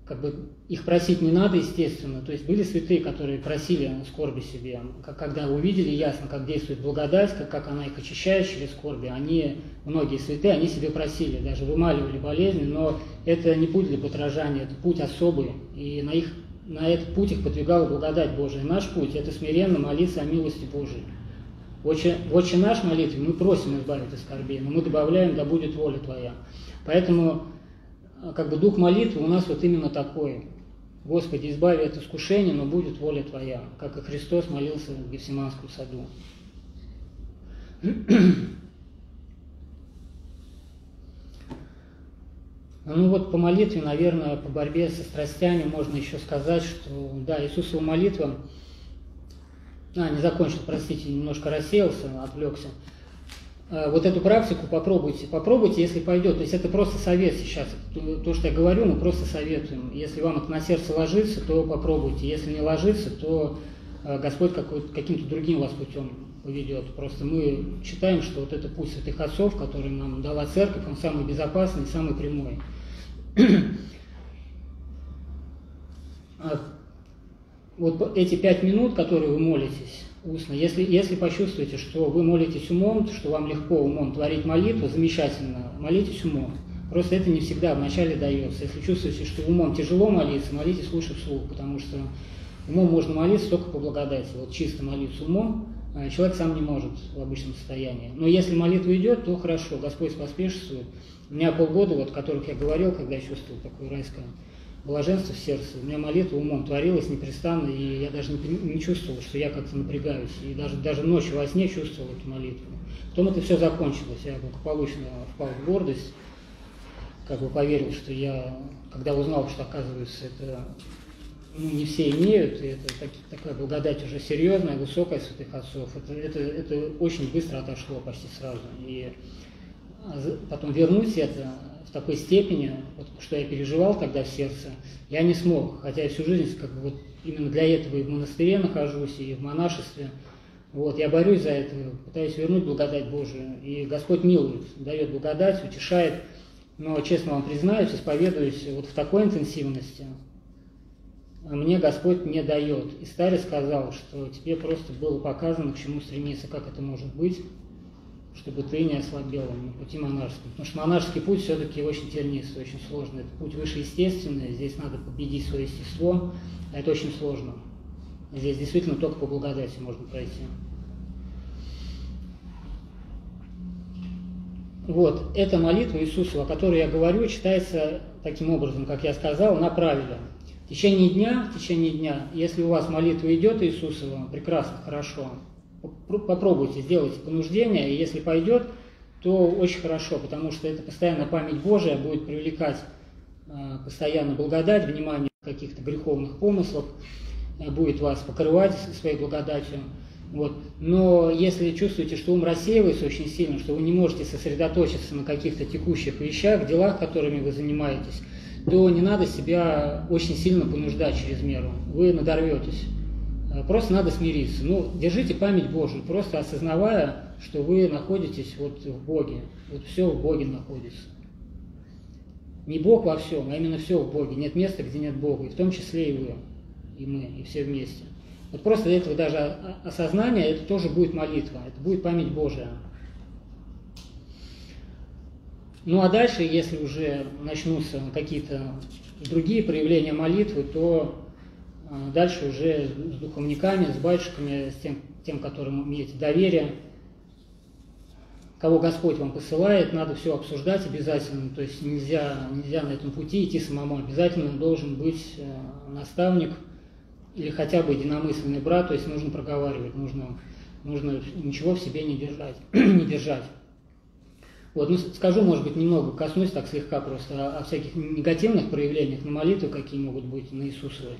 как бы их просить не надо, естественно. То есть были святые, которые просили скорби себе, когда увидели ясно, как действует благодать, как, как она их очищает через скорби, они, многие святые, они себе просили, даже вымаливали болезни, но это не путь для подражания, это путь особый, и на, их, на этот путь их подвигала благодать Божия. Наш путь – это смиренно молиться о милости Божией. В «Отче наш» молитве мы просим избавить от скорбей, но мы добавляем «Да будет воля Твоя». Поэтому как бы дух молитвы у нас вот именно такой. Господи, избави от искушения, но будет воля Твоя, как и Христос молился в Гефсиманском саду. Ну вот по молитве, наверное, по борьбе со страстями можно еще сказать, что да, Иисусова молитва, а, не закончил, простите, немножко рассеялся, отвлекся. А, вот эту практику попробуйте, попробуйте, если пойдет. То есть это просто совет сейчас. То, что я говорю, мы просто советуем. Если вам это на сердце ложится, то попробуйте. Если не ложится, то а, Господь каким-то другим вас путем поведет. Просто мы считаем, что вот это путь святых отцов, который нам дала церковь, он самый безопасный, самый прямой. А вот эти пять минут, которые вы молитесь устно, если, если почувствуете, что вы молитесь умом, что вам легко умом творить молитву, замечательно, молитесь умом. Просто это не всегда вначале дается. Если чувствуете, что умом тяжело молиться, молитесь лучше вслух, потому что умом можно молиться только по благодати. Вот чисто молиться умом а человек сам не может в обычном состоянии. Но если молитва идет, то хорошо, Господь поспешствует. У меня полгода, вот, о которых я говорил, когда я чувствовал такое райское блаженство в сердце, у меня молитва умом творилась непрестанно, и я даже не, не чувствовал, что я как-то напрягаюсь. И даже, даже ночью во сне чувствовал эту молитву. Потом это все закончилось, я благополучно впал в гордость, как бы поверил, что я, когда узнал, что оказывается это ну, не все имеют, и это так, такая благодать уже серьезная, высокая святых отцов, это, это, это очень быстро отошло почти сразу. И а потом вернуть это в такой степени, вот, что я переживал тогда в сердце, я не смог, хотя я всю жизнь как бы вот именно для этого и в монастыре нахожусь, и в монашестве. Вот, я борюсь за это, пытаюсь вернуть благодать Божию, и Господь милует, дает благодать, утешает, но, честно вам признаюсь, исповедуюсь вот в такой интенсивности, мне Господь не дает. И старец сказал, что тебе просто было показано, к чему стремиться, как это может быть, чтобы ты не ослабел на пути монашеском. Потому что монашеский путь все-таки очень тернистый, очень сложный. Это путь выше естественный, здесь надо победить свое естество, а это очень сложно. Здесь действительно только по благодати можно пройти. Вот, эта молитва Иисуса, о которой я говорю, читается таким образом, как я сказал, на правиле. В течение дня, в течение дня, если у вас молитва идет Иисусова, прекрасно, хорошо, попробуйте, сделайте понуждение, и если пойдет, то очень хорошо, потому что это постоянно память Божия будет привлекать э, постоянно благодать, внимание каких-то греховных помыслов, э, будет вас покрывать своей благодатью. Вот. Но если чувствуете, что ум рассеивается очень сильно, что вы не можете сосредоточиться на каких-то текущих вещах, делах, которыми вы занимаетесь, то не надо себя очень сильно понуждать через меру. Вы надорветесь. Э, просто надо смириться. Ну, держите память Божию, просто осознавая, что вы находитесь вот в Боге. Вот все в Боге находится. Не Бог во всем, а именно все в Боге. Нет места, где нет Бога, и в том числе и вы, и мы, и все вместе. Вот просто для этого даже осознание, это тоже будет молитва, это будет память Божия. Ну а дальше, если уже начнутся какие-то другие проявления молитвы, то дальше уже с духовниками, с батюшками, с тем, тем, которым имеете доверие, кого Господь вам посылает, надо все обсуждать обязательно, то есть нельзя, нельзя на этом пути идти самому, обязательно должен быть э, наставник или хотя бы единомысленный брат, то есть нужно проговаривать, нужно, нужно ничего в себе не держать. не держать. Вот, ну, скажу, может быть, немного, коснусь так слегка просто о, о всяких негативных проявлениях на молитву, какие могут быть на Иисусовой.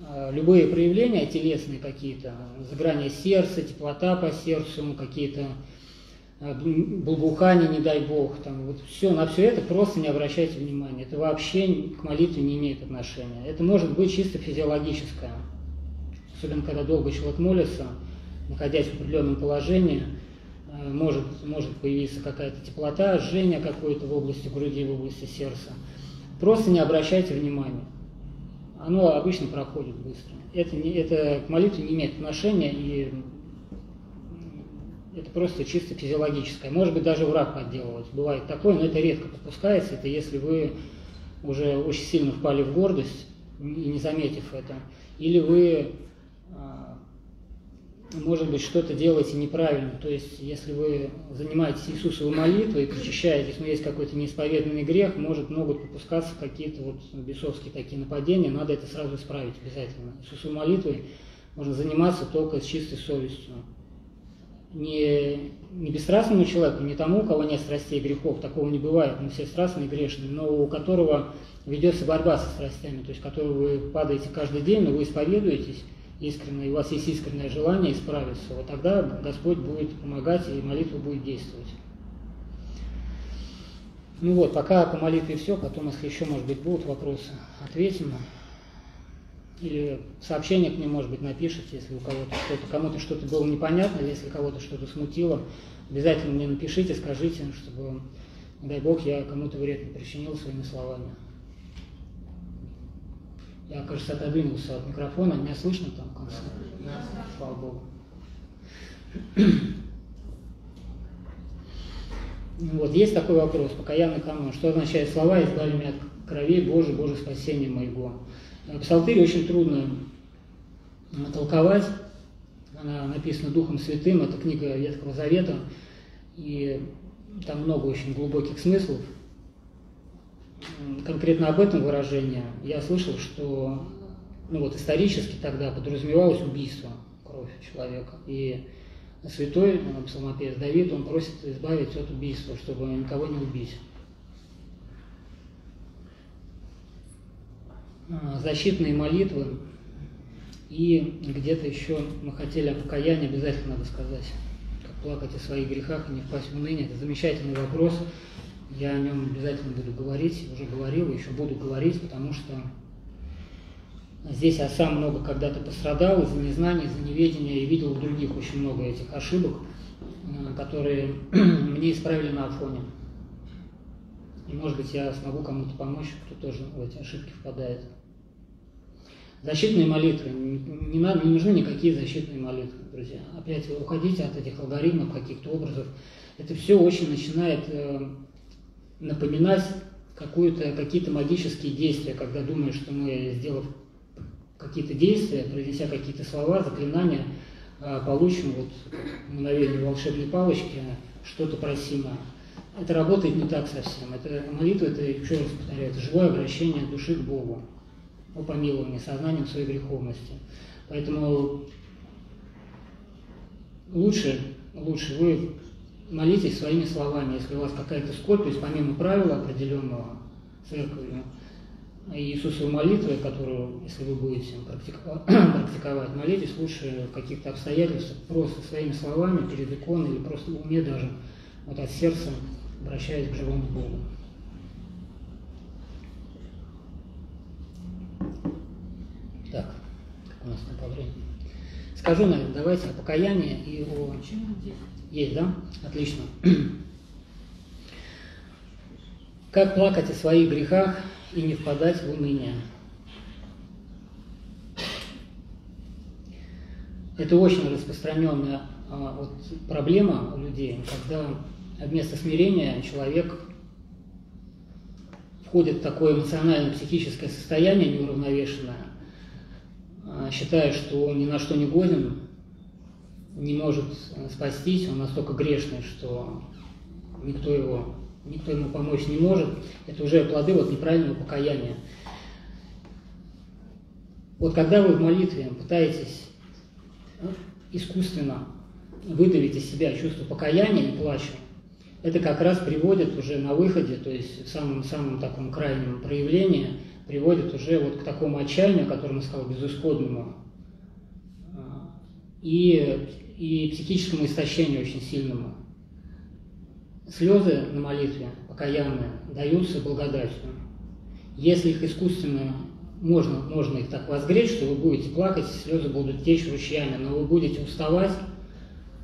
А, любые проявления телесные какие-то, заграние сердца, теплота по сердцу, ну, какие-то а, благоухания, не дай бог, там, вот все, на все это просто не обращайте внимания. Это вообще к молитве не имеет отношения. Это может быть чисто физиологическое. Особенно, когда долго человек молится, находясь в определенном положении, а, может, может появиться какая-то теплота, жжение какое-то в области груди, в области сердца. Просто не обращайте внимания оно обычно проходит быстро. Это, не, это к молитве не имеет отношения, и это просто чисто физиологическое. Может быть, даже враг подделывать. Бывает такое, но это редко пропускается. Это если вы уже очень сильно впали в гордость, и не заметив это. Или вы может быть, что-то делаете неправильно. То есть, если вы занимаетесь Иисусовой молитвой и причащаетесь, но есть какой-то неисповеданный грех, может, могут попускаться какие-то вот бесовские такие нападения, надо это сразу исправить обязательно. Иисусовой молитвой можно заниматься только с чистой совестью. Не, не бесстрастному человеку, не тому, у кого нет страстей и грехов, такого не бывает, мы все страстные и грешные, но у которого ведется борьба со страстями, то есть которого вы падаете каждый день, но вы исповедуетесь, искренне, и у вас есть искреннее желание исправиться, вот тогда Господь будет помогать, и молитва будет действовать. Ну вот, пока по молитве все, потом, если еще, может быть, будут вопросы, ответим. Или сообщение к ним, может быть, напишите, если у кого-то что-то, кому-то что-то было непонятно, или если кого-то что-то смутило, обязательно мне напишите, скажите, чтобы, дай Бог, я кому-то вред не причинил своими словами. Я, кажется, отодвинулся от микрофона. Меня слышно там в конце? Слава Богу. Ну вот, есть такой вопрос, покаянный канон. Что означает слова «избави меня от крови, Боже, Боже, спасение моего»? Псалтырь очень трудно толковать. Она написана Духом Святым, это книга Ветхого Завета, и там много очень глубоких смыслов конкретно об этом выражении я слышал, что ну вот, исторически тогда подразумевалось убийство, кровь человека. И святой ну, псалмопевец Давид, он просит избавить от убийства, чтобы никого не убить. А, защитные молитвы и где-то еще мы хотели о покаянии, обязательно надо сказать, как плакать о своих грехах и не впасть в уныние. Это замечательный вопрос. Я о нем обязательно буду говорить, уже говорил, еще буду говорить, потому что здесь я сам много когда-то пострадал из-за незнания, из-за неведения и видел у других очень много этих ошибок, э, которые мне исправили на фоне. И может быть я смогу кому-то помочь, кто тоже в эти ошибки впадает. Защитные молитвы. Не, надо, не нужны никакие защитные молитвы, друзья. Опять уходите от этих алгоритмов, каких-то образов. Это все очень начинает э, напоминать какие-то магические действия, когда думаешь, что мы, сделав какие-то действия, произнеся какие-то слова, заклинания, а, получим вот мгновение волшебной палочки, что-то просимое. Это работает не так совсем. Это молитва, это, еще раз повторяю, это живое обращение души к Богу о помиловании, сознанием своей греховности. Поэтому лучше, лучше вы молитесь своими словами. Если у вас какая-то скорбь, то есть помимо правила определенного церковью, Иисусовой молитвы, которую, если вы будете практиковать, молитесь лучше в каких-то обстоятельствах, просто своими словами, перед иконой или просто в уме даже, вот от сердца, обращаясь к живому Богу. Так, как у нас там по времени? Скажу, наверное, давайте о покаянии и о... Есть, да? Отлично. Как плакать о своих грехах и не впадать в уныние? Это очень распространенная а, вот, проблема у людей, когда вместо смирения человек входит в такое эмоционально-психическое состояние неуравновешенное, а, считая, что он ни на что не годен, не может э, спастись, он настолько грешный, что никто его, никто ему помочь не может, это уже плоды вот неправильного покаяния. Вот когда вы в молитве пытаетесь ну, искусственно выдавить из себя чувство покаяния и плача, это как раз приводит уже на выходе, то есть в самом, самом таком крайнем проявлении, приводит уже вот к такому отчаянию, о котором я сказал, безысходному. А, и и психическому истощению очень сильному. Слезы на молитве, покаянные, даются благодатью. Если их искусственно, можно, можно их так возгреть, что вы будете плакать, слезы будут течь ручьями, но вы будете уставать,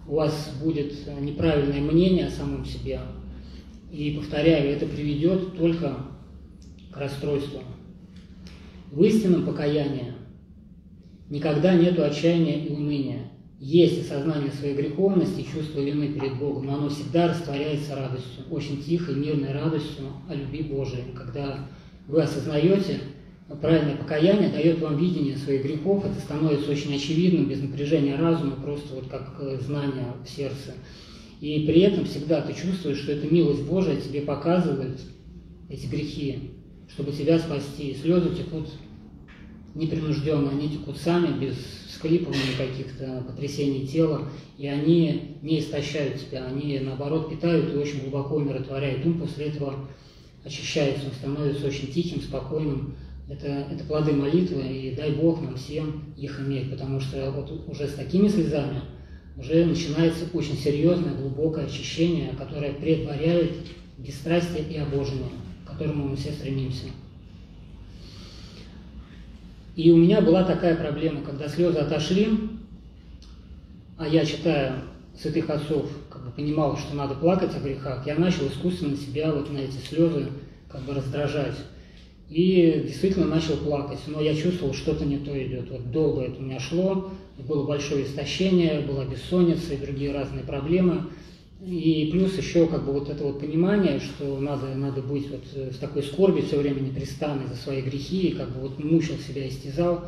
у вас будет неправильное мнение о самом себе. И, повторяю, это приведет только к расстройству. В истинном покаянии никогда нет отчаяния и уныния есть осознание своей греховности, чувство вины перед Богом, но оно всегда растворяется радостью, очень тихой, мирной радостью о любви Божией. Когда вы осознаете правильное покаяние дает вам видение своих грехов, это становится очень очевидным, без напряжения разума, просто вот как э, знание в сердце. И при этом всегда ты чувствуешь, что эта милость Божия тебе показывает эти грехи, чтобы тебя спасти. И слезы текут непринужденно, они текут сами, без всклипывания каких-то потрясений тела, и они не истощают тебя, они наоборот питают и очень глубоко умиротворяют ум, после этого очищается, он становится очень тихим, спокойным, это, это плоды молитвы, и дай Бог нам всем их иметь, потому что вот уже с такими слезами уже начинается очень серьезное, глубокое очищение, которое предваряет бесстрастие и обожение, к которому мы все стремимся. И у меня была такая проблема, когда слезы отошли, а я, читая святых отцов, как бы понимал, что надо плакать о грехах, я начал искусственно себя вот на эти слезы как бы раздражать. И действительно начал плакать, но я чувствовал, что-то не то идет. Вот долго это у меня шло, было большое истощение, была бессонница и другие разные проблемы. И плюс еще как бы вот это вот понимание, что надо, надо быть вот в такой скорби все время непрестанной за свои грехи, и как бы вот мучил себя, истязал.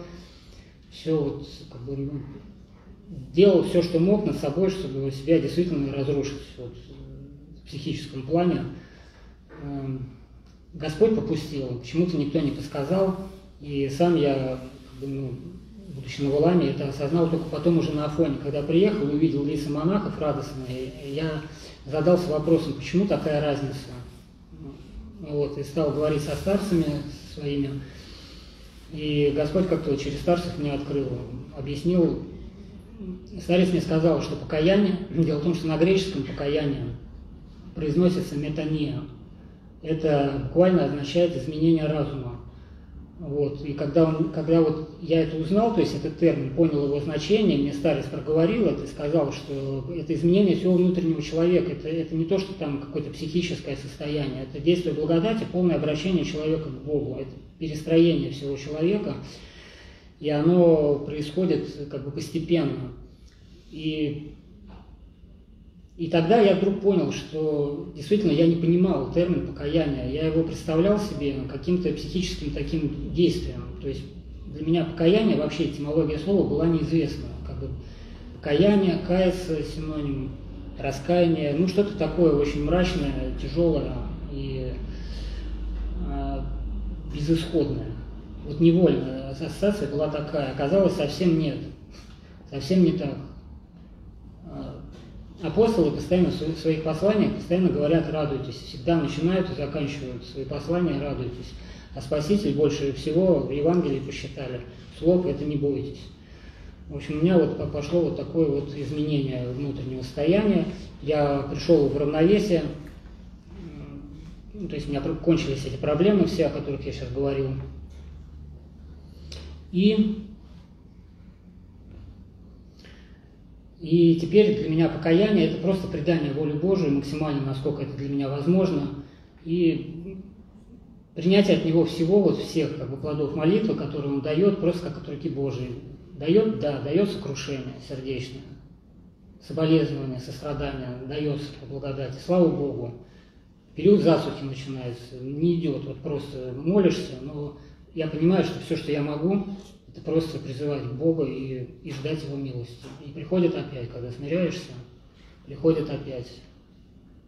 Все вот как бы ну, делал все, что мог над собой, чтобы себя действительно разрушить вот, в психическом плане. Эм, Господь попустил, почему-то никто не подсказал, и сам я, ну, будучи на Валаме, это осознал только потом уже на Афоне. Когда приехал, увидел лица монахов радостные, я задался вопросом, почему такая разница. Вот, и стал говорить со старцами своими, и Господь как-то через старцев мне открыл, объяснил. Старец мне сказал, что покаяние, дело в том, что на греческом покаяние произносится метания, это буквально означает изменение разума. Вот. И когда, он, когда вот я это узнал, то есть этот термин, понял его значение, мне старец проговорил это и сказал, что это изменение всего внутреннего человека, это, это не то, что там какое-то психическое состояние, это действие благодати, полное обращение человека к Богу, это перестроение всего человека, и оно происходит как бы постепенно. И и тогда я вдруг понял, что действительно я не понимал термин покаяния. Я его представлял себе каким-то психическим таким действием. То есть для меня покаяние, вообще этимология слова была неизвестна. Как бы покаяние, каяться, синоним, раскаяние, ну что-то такое очень мрачное, тяжелое и э, безысходное. Вот невольно ассоциация была такая, оказалось совсем нет, совсем не так апостолы постоянно в своих посланиях постоянно говорят «радуйтесь», всегда начинают и заканчивают свои послания «радуйтесь». А Спаситель больше всего в Евангелии посчитали слов «это не бойтесь». В общем, у меня вот пошло вот такое вот изменение внутреннего состояния. Я пришел в равновесие, то есть у меня кончились эти проблемы все, о которых я сейчас говорил. И И теперь для меня покаяние – это просто предание воли Божией максимально, насколько это для меня возможно. И принятие от Него всего, вот всех как бы, плодов молитвы, которые Он дает, просто как от руки Божией. Дает, да, дает сокрушение сердечное, соболезнование, сострадание, дается по благодати. Слава Богу. Период засухи начинается, не идет, вот просто молишься, но я понимаю, что все, что я могу, это просто призывать Бога и, и ждать Его милости. И приходит опять, когда смиряешься, приходит опять